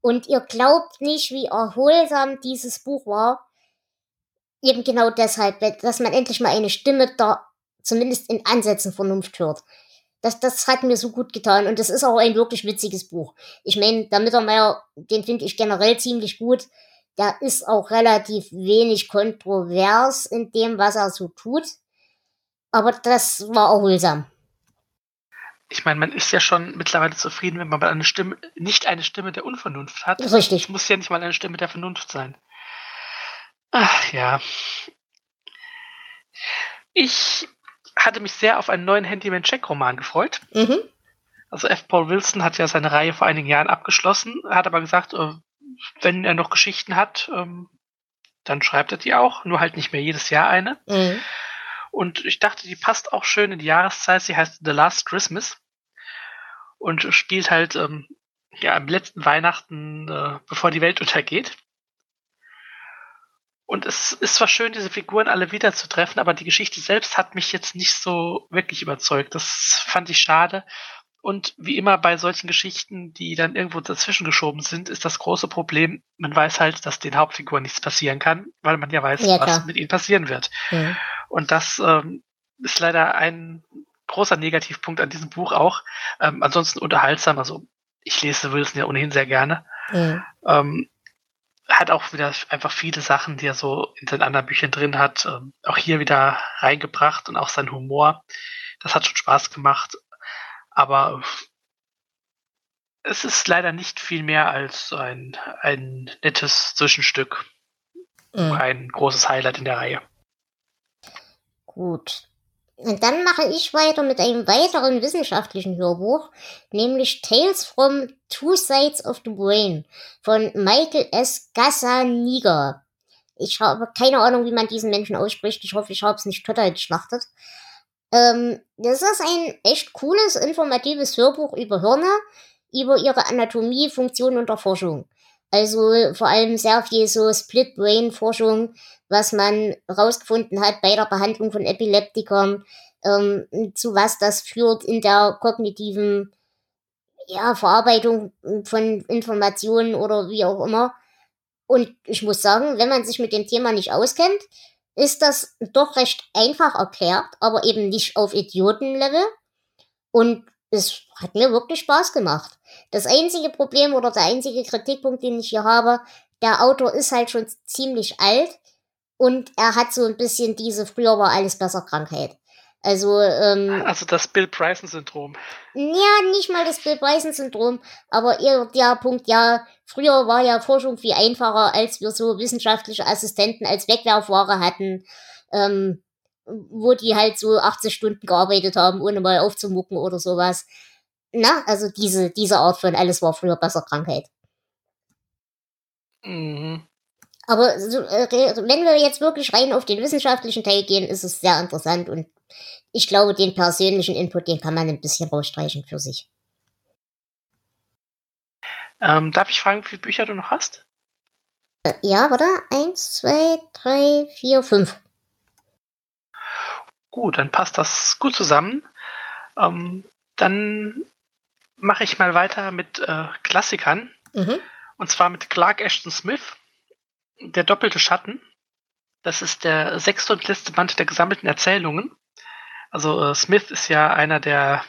Und ihr glaubt nicht, wie erholsam dieses Buch war eben genau deshalb, dass man endlich mal eine Stimme da zumindest in Ansätzen Vernunft hört. das, das hat mir so gut getan und das ist auch ein wirklich witziges Buch. Ich meine, der Mittermeier, den finde ich generell ziemlich gut. Der ist auch relativ wenig kontrovers in dem, was er so tut. Aber das war erholsam. Ich meine, man ist ja schon mittlerweile zufrieden, wenn man eine Stimme, nicht eine Stimme der Unvernunft hat. Richtig. Es muss ja nicht mal eine Stimme der Vernunft sein. Ach ja. Ich hatte mich sehr auf einen neuen Handyman-Check-Roman gefreut. Mhm. Also F. Paul Wilson hat ja seine Reihe vor einigen Jahren abgeschlossen, hat aber gesagt, äh, wenn er noch Geschichten hat, ähm, dann schreibt er die auch, nur halt nicht mehr jedes Jahr eine. Mhm. Und ich dachte, die passt auch schön in die Jahreszeit. Sie heißt The Last Christmas und spielt halt ähm, ja am letzten Weihnachten, äh, bevor die Welt untergeht. Und es ist zwar schön, diese Figuren alle wiederzutreffen, aber die Geschichte selbst hat mich jetzt nicht so wirklich überzeugt. Das fand ich schade. Und wie immer bei solchen Geschichten, die dann irgendwo dazwischen geschoben sind, ist das große Problem, man weiß halt, dass den Hauptfiguren nichts passieren kann, weil man ja weiß, ja, was mit ihnen passieren wird. Ja. Und das ähm, ist leider ein großer Negativpunkt an diesem Buch auch. Ähm, ansonsten unterhaltsam, also ich lese Wilson ja ohnehin sehr gerne. Ja. Ähm, hat auch wieder einfach viele Sachen, die er so in seinen anderen Büchern drin hat, ähm, auch hier wieder reingebracht und auch sein Humor. Das hat schon Spaß gemacht. Aber es ist leider nicht viel mehr als ein, ein nettes Zwischenstück. Mhm. Ein großes Highlight in der Reihe. Gut. Und dann mache ich weiter mit einem weiteren wissenschaftlichen Hörbuch, nämlich Tales from Two Sides of the Brain von Michael S. Gazzaniga. Ich habe keine Ahnung, wie man diesen Menschen ausspricht. Ich hoffe, ich habe es nicht total geschlachtet. Ähm, das ist ein echt cooles, informatives Hörbuch über Hirne, über ihre Anatomie, Funktion und Erforschung. Also vor allem sehr viel so Split-Brain-Forschung, was man rausgefunden hat bei der Behandlung von Epileptikern, ähm, zu was das führt in der kognitiven ja, Verarbeitung von Informationen oder wie auch immer. Und ich muss sagen, wenn man sich mit dem Thema nicht auskennt, ist das doch recht einfach erklärt, aber eben nicht auf Idiotenlevel. Und es hat mir wirklich Spaß gemacht. Das einzige Problem oder der einzige Kritikpunkt, den ich hier habe, der Autor ist halt schon ziemlich alt und er hat so ein bisschen diese früher war alles besser Krankheit. Also, ähm, also das Bill Bryson-Syndrom. Ja, nicht mal das Bill Bryson-Syndrom, aber eher der Punkt, ja, früher war ja Forschung viel einfacher, als wir so wissenschaftliche Assistenten als Wegwerfware hatten, ähm, wo die halt so 80 Stunden gearbeitet haben, ohne mal aufzumucken oder sowas. Na, also diese, diese Art von alles war früher besser Krankheit. Mhm. Aber so, äh, wenn wir jetzt wirklich rein auf den wissenschaftlichen Teil gehen, ist es sehr interessant und ich glaube, den persönlichen Input, den kann man ein bisschen rausstreichen für sich. Ähm, darf ich fragen, wie viele Bücher du noch hast? Äh, ja, warte. Eins, zwei, drei, vier, fünf. Gut, dann passt das gut zusammen. Ähm, dann mache ich mal weiter mit äh, Klassikern. Mhm. Und zwar mit Clark Ashton Smith, Der doppelte Schatten. Das ist der sechste und letzte Band der gesammelten Erzählungen. Also äh, Smith ist ja einer der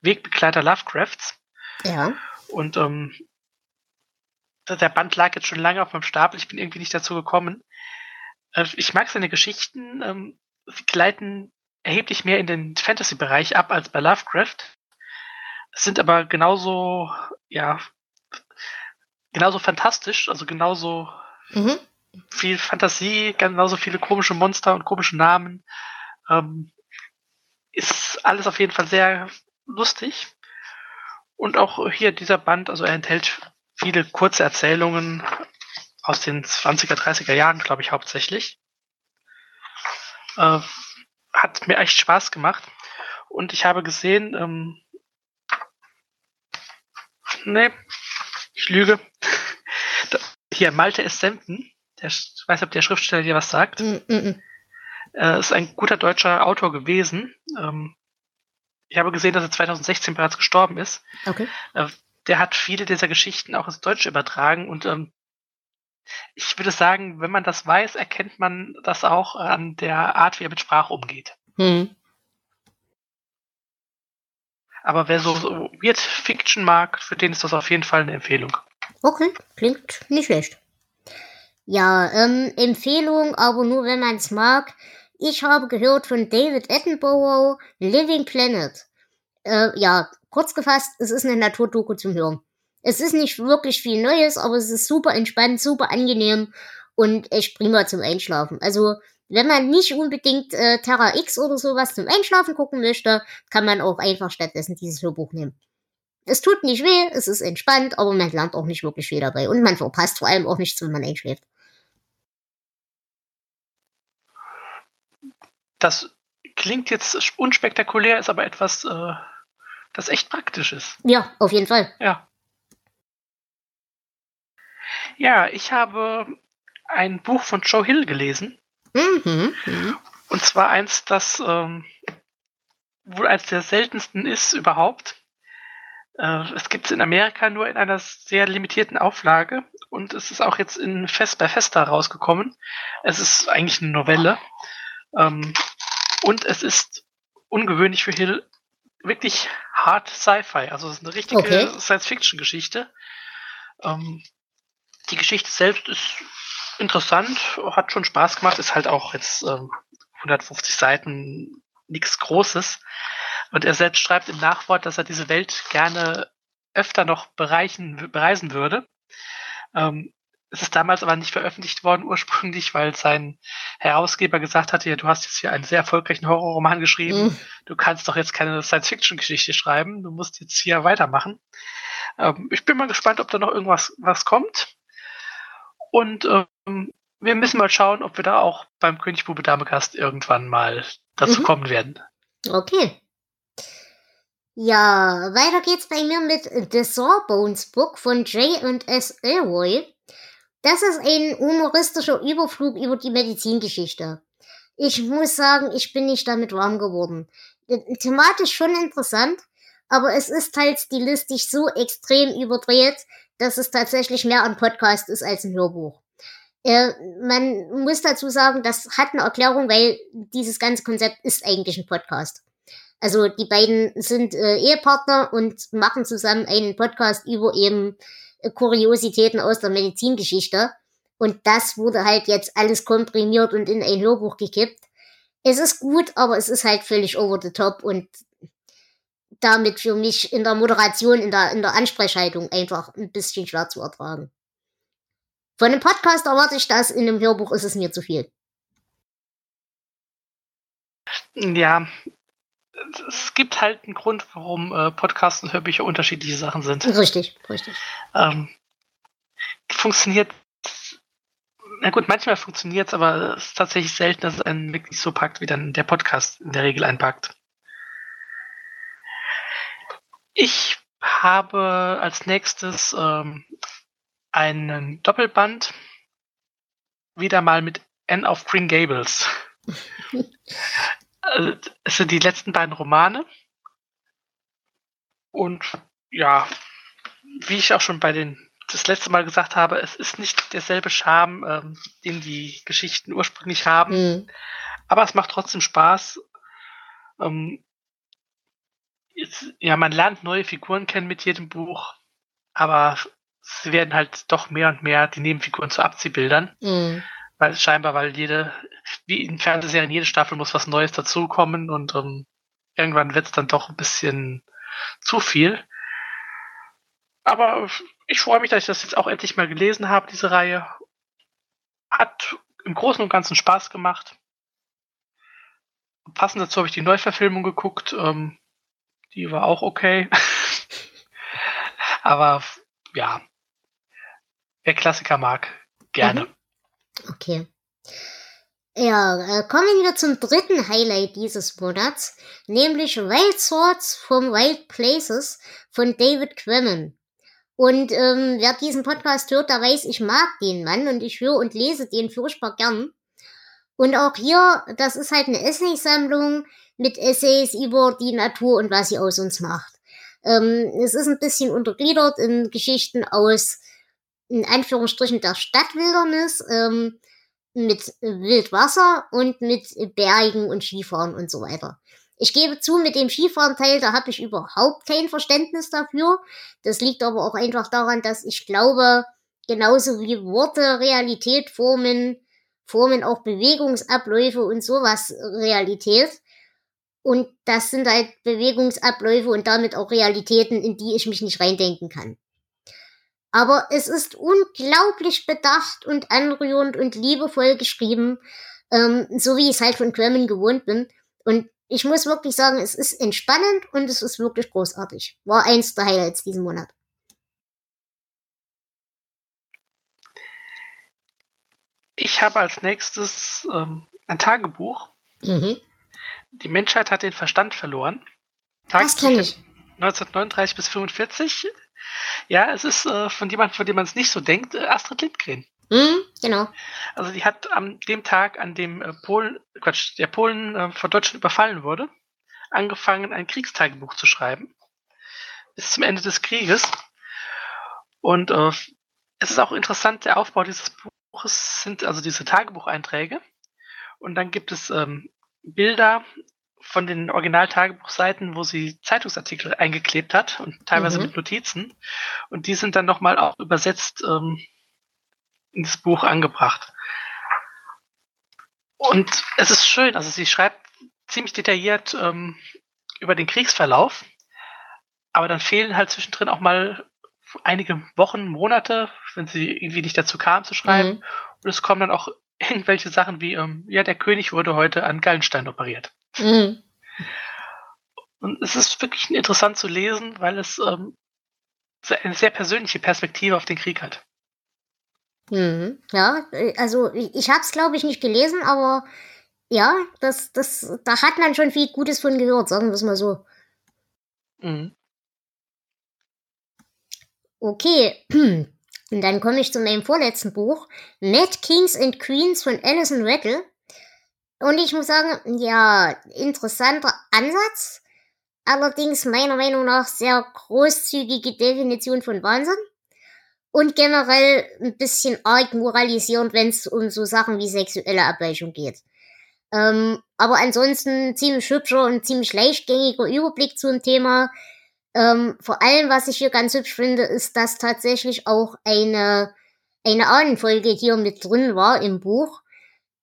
Wegbegleiter Lovecrafts. Ja. Und ähm, der Band lag jetzt schon lange auf meinem Stapel. Ich bin irgendwie nicht dazu gekommen. Äh, ich mag seine Geschichten. Ähm, sie gleiten erheblich mehr in den Fantasy-Bereich ab als bei Lovecraft sind aber genauso, ja, genauso fantastisch, also genauso mhm. viel Fantasie, genauso viele komische Monster und komische Namen. Ähm, ist alles auf jeden Fall sehr lustig. Und auch hier dieser Band, also er enthält viele kurze Erzählungen aus den 20er, 30er Jahren, glaube ich, hauptsächlich. Äh, hat mir echt Spaß gemacht. Und ich habe gesehen, ähm, Nee, ich lüge. Hier, Malte S. Sempen, der, ich weiß nicht, ob der Schriftsteller dir was sagt. Mm -mm. Äh, ist ein guter deutscher Autor gewesen. Ähm, ich habe gesehen, dass er 2016 bereits gestorben ist. Okay. Äh, der hat viele dieser Geschichten auch ins Deutsche übertragen und ähm, ich würde sagen, wenn man das weiß, erkennt man das auch an der Art, wie er mit Sprache umgeht. Hm. Aber wer so, so Weird Fiction mag, für den ist das auf jeden Fall eine Empfehlung. Okay, klingt nicht schlecht. Ja, ähm, Empfehlung, aber nur wenn man es mag. Ich habe gehört von David Attenborough Living Planet. Äh, ja, kurz gefasst, es ist eine Naturdoku zum Hören. Es ist nicht wirklich viel Neues, aber es ist super entspannt, super angenehm und echt prima zum Einschlafen. Also, wenn man nicht unbedingt äh, Terra X oder sowas zum Einschlafen gucken möchte, kann man auch einfach stattdessen dieses Hörbuch nehmen. Es tut nicht weh, es ist entspannt, aber man lernt auch nicht wirklich viel dabei und man verpasst vor allem auch nichts, wenn man einschläft. Das klingt jetzt unspektakulär, ist aber etwas, äh, das echt praktisch ist. Ja, auf jeden Fall. Ja. Ja, ich habe ein Buch von Joe Hill gelesen. Mhm, mhm. Und zwar eins, das ähm, wohl eines der seltensten ist überhaupt. Äh, es gibt es in Amerika nur in einer sehr limitierten Auflage und es ist auch jetzt in Fest bei Festa rausgekommen. Es ist eigentlich eine Novelle. Ähm, und es ist ungewöhnlich für Hill wirklich hart Sci-Fi. Also es ist eine richtige okay. Science-Fiction-Geschichte. Ähm, die Geschichte selbst ist interessant, hat schon Spaß gemacht, ist halt auch jetzt ähm, 150 Seiten nichts Großes. Und er selbst schreibt im Nachwort, dass er diese Welt gerne öfter noch bereichen, bereisen würde. Ähm, es ist damals aber nicht veröffentlicht worden ursprünglich, weil sein Herausgeber gesagt hatte, ja, du hast jetzt hier einen sehr erfolgreichen Horrorroman geschrieben, mm. du kannst doch jetzt keine Science-Fiction-Geschichte schreiben, du musst jetzt hier weitermachen. Ähm, ich bin mal gespannt, ob da noch irgendwas was kommt. Und ähm, wir müssen mal schauen, ob wir da auch beim König Bube Dame Gast irgendwann mal dazu mhm. kommen werden. Okay. Ja, weiter geht's bei mir mit The Sawbones Book von J und S. Elroy. Das ist ein humoristischer Überflug über die Medizingeschichte. Ich muss sagen, ich bin nicht damit warm geworden. Thematisch schon interessant, aber es ist halt stilistisch so extrem überdreht, dass es tatsächlich mehr ein Podcast ist als ein Hörbuch. Äh, man muss dazu sagen, das hat eine Erklärung, weil dieses ganze Konzept ist eigentlich ein Podcast. Also die beiden sind äh, Ehepartner und machen zusammen einen Podcast über eben äh, Kuriositäten aus der Medizingeschichte. Und das wurde halt jetzt alles komprimiert und in ein Hörbuch gekippt. Es ist gut, aber es ist halt völlig over the top und damit für mich in der Moderation, in der, in der Ansprechhaltung einfach ein bisschen schwer zu ertragen. Von einem Podcast erwarte ich das, in einem Hörbuch ist es mir zu viel. Ja, es gibt halt einen Grund, warum äh, Podcasts und Hörbücher unterschiedliche Sachen sind. Richtig, richtig. Ähm, funktioniert. Na gut, manchmal funktioniert es, aber es ist tatsächlich selten, dass es einen wirklich so packt, wie dann der Podcast in der Regel einpackt. Ich habe als nächstes ähm, einen Doppelband, wieder mal mit N of Green Gables. Es sind die letzten beiden Romane. Und ja, wie ich auch schon bei den das letzte Mal gesagt habe, es ist nicht derselbe Charme, ähm, den die Geschichten ursprünglich haben. Mhm. Aber es macht trotzdem Spaß. Ähm, jetzt, ja, man lernt neue Figuren kennen mit jedem Buch, aber sie werden halt doch mehr und mehr die Nebenfiguren zu Abziehbildern. Mhm. Weil scheinbar, weil jede, wie in Fernsehserien, jede Staffel muss was Neues dazukommen und um, irgendwann wird es dann doch ein bisschen zu viel. Aber ich freue mich, dass ich das jetzt auch endlich mal gelesen habe, diese Reihe. Hat im Großen und Ganzen Spaß gemacht. Passend dazu habe ich die Neuverfilmung geguckt. Ähm, die war auch okay. Aber ja, wer Klassiker mag, gerne. Mhm. Okay. Ja, äh, kommen wir zum dritten Highlight dieses Monats, nämlich Wild Swords from Wild Places von David Quammen. Und ähm, wer diesen Podcast hört, der weiß, ich mag den Mann und ich höre und lese den furchtbar gern. Und auch hier, das ist halt eine Essay-Sammlung mit Essays über die Natur und was sie aus uns macht. Ähm, es ist ein bisschen untergliedert in Geschichten aus in Anführungsstrichen der Stadtwildernis ähm, mit Wildwasser und mit Bergen und Skifahren und so weiter. Ich gebe zu, mit dem Skifahren-Teil, da habe ich überhaupt kein Verständnis dafür. Das liegt aber auch einfach daran, dass ich glaube, genauso wie Worte Realität formen, formen auch Bewegungsabläufe und sowas Realität. Und das sind halt Bewegungsabläufe und damit auch Realitäten, in die ich mich nicht reindenken kann. Aber es ist unglaublich bedacht und anrührend und liebevoll geschrieben, ähm, so wie ich es halt von Quemmen gewohnt bin. Und ich muss wirklich sagen, es ist entspannend und es ist wirklich großartig. War eins der Highlights diesen Monat. Ich habe als nächstes ähm, ein Tagebuch. Mhm. Die Menschheit hat den Verstand verloren. Tag das kenne ich. 1939 bis 45. Ja, es ist äh, von jemandem, von dem man es nicht so denkt, äh, Astrid Lindgren. Mhm, genau. Also die hat am dem Tag, an dem äh, Polen, Quatsch, der Polen äh, von Deutschland überfallen wurde, angefangen, ein Kriegstagebuch zu schreiben. Bis zum Ende des Krieges. Und äh, es ist auch interessant, der Aufbau dieses Buches sind also diese Tagebucheinträge. Und dann gibt es ähm, Bilder von den Original-Tagebuchseiten, wo sie Zeitungsartikel eingeklebt hat und teilweise mhm. mit Notizen. Und die sind dann nochmal auch übersetzt ähm, ins Buch angebracht. Und es ist schön, also sie schreibt ziemlich detailliert ähm, über den Kriegsverlauf, aber dann fehlen halt zwischendrin auch mal einige Wochen, Monate, wenn sie irgendwie nicht dazu kam zu schreiben. Mhm. Und es kommen dann auch irgendwelche Sachen wie, ähm, ja, der König wurde heute an Gallenstein operiert. Mhm. Und es ist wirklich interessant zu lesen, weil es ähm, eine sehr persönliche Perspektive auf den Krieg hat. Mhm. Ja, äh, also ich, ich habe es, glaube ich, nicht gelesen, aber ja, das, das, da hat man schon viel Gutes von gehört, sagen wir es mal so. Mhm. Okay, und dann komme ich zu meinem vorletzten Buch, Mad Kings and Queens von Alison Rattle. Und ich muss sagen, ja, interessanter Ansatz, allerdings meiner Meinung nach sehr großzügige Definition von Wahnsinn und generell ein bisschen arg moralisierend, wenn es um so Sachen wie sexuelle Abweichung geht. Ähm, aber ansonsten ziemlich hübscher und ziemlich leichtgängiger Überblick zum Thema. Ähm, vor allem, was ich hier ganz hübsch finde, ist, dass tatsächlich auch eine, eine Ahnenfolge hier mit drin war im Buch,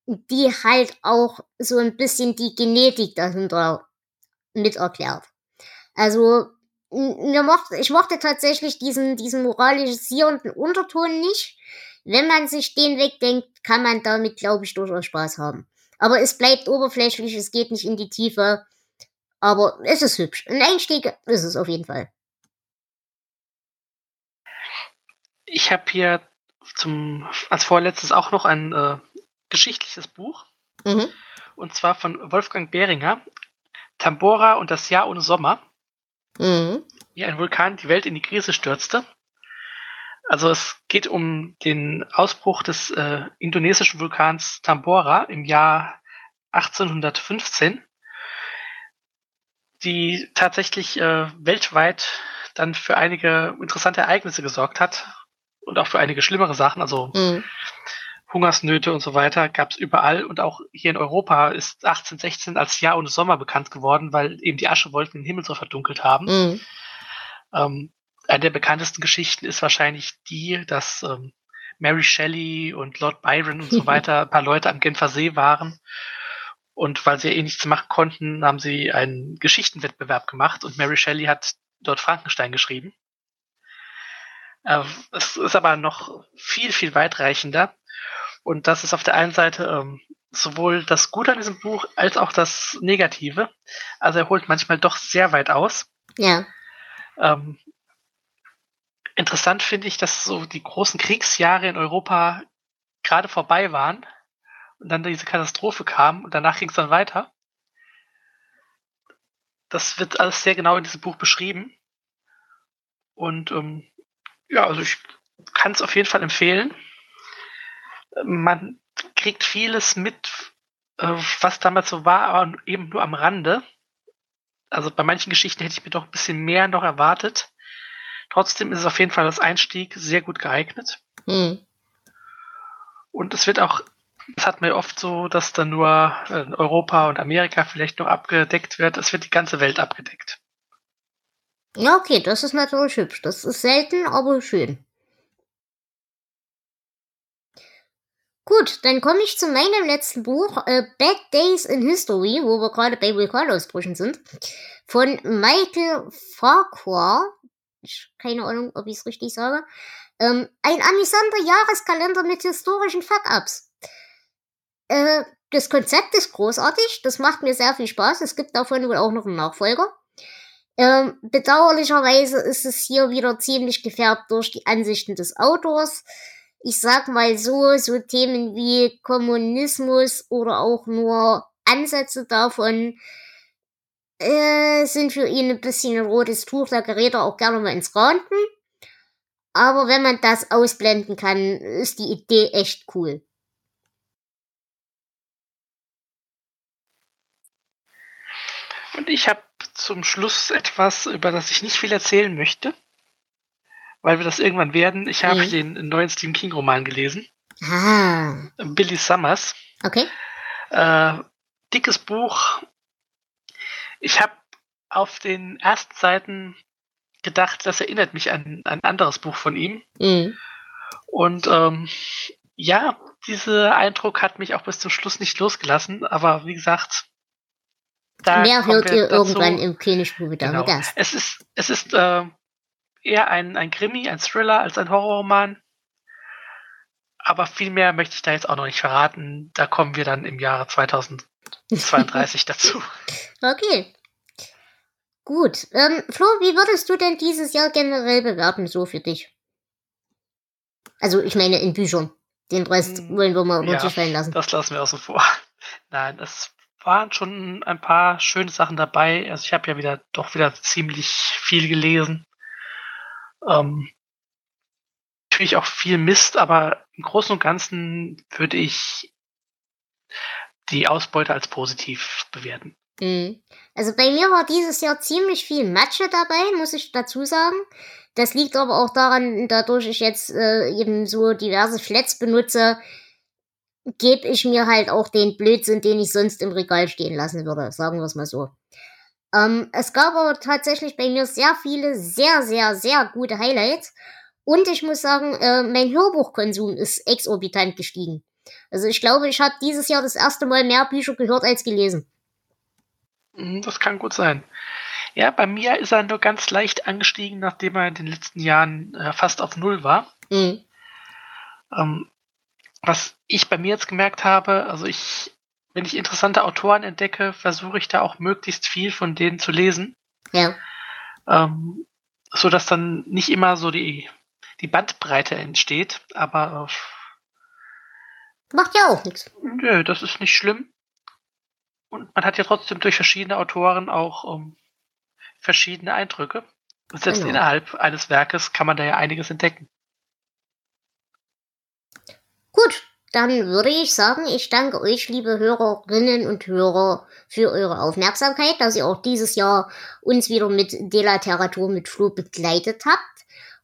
die halt auch so ein bisschen die Genetik dahinter mit erklärt. Also mir mochte, ich mochte tatsächlich diesen, diesen moralisierenden Unterton nicht. Wenn man sich den wegdenkt, kann man damit, glaube ich, durchaus Spaß haben. Aber es bleibt oberflächlich, es geht nicht in die Tiefe. Aber es ist hübsch. Ein Einstieg ist es auf jeden Fall. Ich habe hier zum, als vorletztes auch noch ein äh, geschichtliches Buch. Mhm. Und zwar von Wolfgang Behringer. Tambora und das Jahr ohne Sommer. Mhm. Wie ein Vulkan die Welt in die Krise stürzte. Also es geht um den Ausbruch des äh, indonesischen Vulkans Tambora im Jahr 1815, die tatsächlich äh, weltweit dann für einige interessante Ereignisse gesorgt hat und auch für einige schlimmere Sachen. Also mhm. Hungersnöte und so weiter gab es überall und auch hier in Europa ist 1816 als Jahr ohne Sommer bekannt geworden, weil eben die Aschewolken den Himmel so verdunkelt haben. Mhm. Ähm, eine der bekanntesten Geschichten ist wahrscheinlich die, dass ähm, Mary Shelley und Lord Byron und so weiter ein paar Leute am Genfer See waren. Und weil sie eh nichts machen konnten, haben sie einen Geschichtenwettbewerb gemacht und Mary Shelley hat dort Frankenstein geschrieben. Äh, es ist aber noch viel, viel weitreichender. Und das ist auf der einen Seite ähm, sowohl das Gute an diesem Buch als auch das Negative. Also er holt manchmal doch sehr weit aus. Ja. Ähm, interessant finde ich, dass so die großen Kriegsjahre in Europa gerade vorbei waren und dann diese Katastrophe kam und danach ging es dann weiter. Das wird alles sehr genau in diesem Buch beschrieben. Und ähm, ja, also ich kann es auf jeden Fall empfehlen man kriegt vieles mit, äh, was damals so war, aber eben nur am Rande. Also bei manchen Geschichten hätte ich mir doch ein bisschen mehr noch erwartet. Trotzdem ist es auf jeden Fall als Einstieg sehr gut geeignet. Mhm. Und es wird auch Das hat man ja oft so, dass dann nur äh, Europa und Amerika vielleicht noch abgedeckt wird. Es wird die ganze Welt abgedeckt. Ja, okay, das ist natürlich hübsch. Das ist selten, aber schön. Gut, dann komme ich zu meinem letzten Buch, äh, Bad Days in History, wo wir gerade bei Vulkanausbrüchen sind, von Michael Farquhar. Keine Ahnung, ob ich es richtig sage. Ähm, ein amüsanter Jahreskalender mit historischen Fuck-Ups. Äh, das Konzept ist großartig, das macht mir sehr viel Spaß. Es gibt davon wohl auch noch einen Nachfolger. Ähm, bedauerlicherweise ist es hier wieder ziemlich gefärbt durch die Ansichten des Autors. Ich sag mal so, so Themen wie Kommunismus oder auch nur Ansätze davon äh, sind für ihn ein bisschen ein rotes Tuch. Da gerät er auch gerne mal ins Ranten. Aber wenn man das ausblenden kann, ist die Idee echt cool. Und ich habe zum Schluss etwas, über das ich nicht viel erzählen möchte, weil wir das irgendwann werden. Ich habe mhm. den neuen Stephen King Roman gelesen. Ah. Billy Summers. Okay. Äh, dickes Buch. Ich habe auf den ersten Seiten gedacht, das erinnert mich an, an ein anderes Buch von ihm. Mhm. Und ähm, ja, dieser Eindruck hat mich auch bis zum Schluss nicht losgelassen. Aber wie gesagt, da Mehr hört ihr dazu. irgendwann im Königsbuch wieder genau. Es ist, es ist äh, eher ein, ein Krimi, ein Thriller als ein Horrorroman. Aber viel mehr möchte ich da jetzt auch noch nicht verraten. Da kommen wir dann im Jahre 2032 dazu. Okay. Gut. Ähm, Flo, wie würdest du denn dieses Jahr generell bewerten, so für dich? Also, ich meine, in Büchern. Den Rest hm, wollen wir mal ja, fallen lassen. Das lassen wir außen vor. Nein, es waren schon ein paar schöne Sachen dabei. Also ich habe ja wieder doch wieder ziemlich viel gelesen. Ähm, natürlich auch viel Mist, aber im Großen und Ganzen würde ich die Ausbeute als positiv bewerten. Mhm. Also bei mir war dieses Jahr ziemlich viel Matsche dabei, muss ich dazu sagen. Das liegt aber auch daran, dadurch ich jetzt äh, eben so diverse Flats benutze, gebe ich mir halt auch den Blödsinn, den ich sonst im Regal stehen lassen würde, sagen wir es mal so. Ähm, es gab aber tatsächlich bei mir sehr viele, sehr, sehr, sehr gute Highlights. Und ich muss sagen, äh, mein Hörbuchkonsum ist exorbitant gestiegen. Also ich glaube, ich habe dieses Jahr das erste Mal mehr Bücher gehört als gelesen. Mhm, das kann gut sein. Ja, bei mir ist er nur ganz leicht angestiegen, nachdem er in den letzten Jahren äh, fast auf Null war. Mhm. Ähm, was ich bei mir jetzt gemerkt habe, also ich, wenn ich interessante Autoren entdecke, versuche ich da auch möglichst viel von denen zu lesen. Ja. Ähm, so dass dann nicht immer so die, die Bandbreite entsteht, aber äh, macht ja auch nichts. Nö, das ist nicht schlimm. Und man hat ja trotzdem durch verschiedene Autoren auch ähm, verschiedene Eindrücke. Und selbst genau. innerhalb eines Werkes kann man da ja einiges entdecken. Gut, dann würde ich sagen, ich danke euch, liebe Hörerinnen und Hörer, für eure Aufmerksamkeit, dass ihr auch dieses Jahr uns wieder mit Delateratur mit Flo begleitet habt.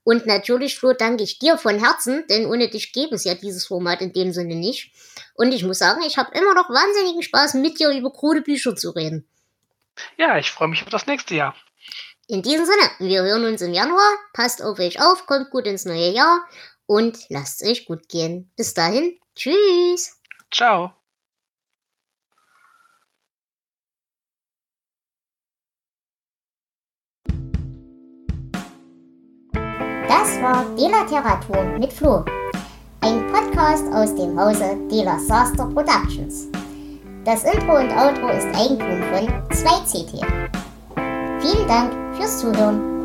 Und natürlich, Flo, danke ich dir von Herzen, denn ohne dich gäbe es ja dieses Format in dem Sinne nicht. Und ich muss sagen, ich habe immer noch wahnsinnigen Spaß, mit dir über krude Bücher zu reden. Ja, ich freue mich auf das nächste Jahr. In diesem Sinne, wir hören uns im Januar. Passt auf euch auf, kommt gut ins neue Jahr und lasst es euch gut gehen. Bis dahin, tschüss. Ciao. Das war Delateratur mit Flo, ein Podcast aus dem Hause Dela Saster Productions. Das Intro und Outro ist Eigentum von 2CT. Vielen Dank fürs Zuhören.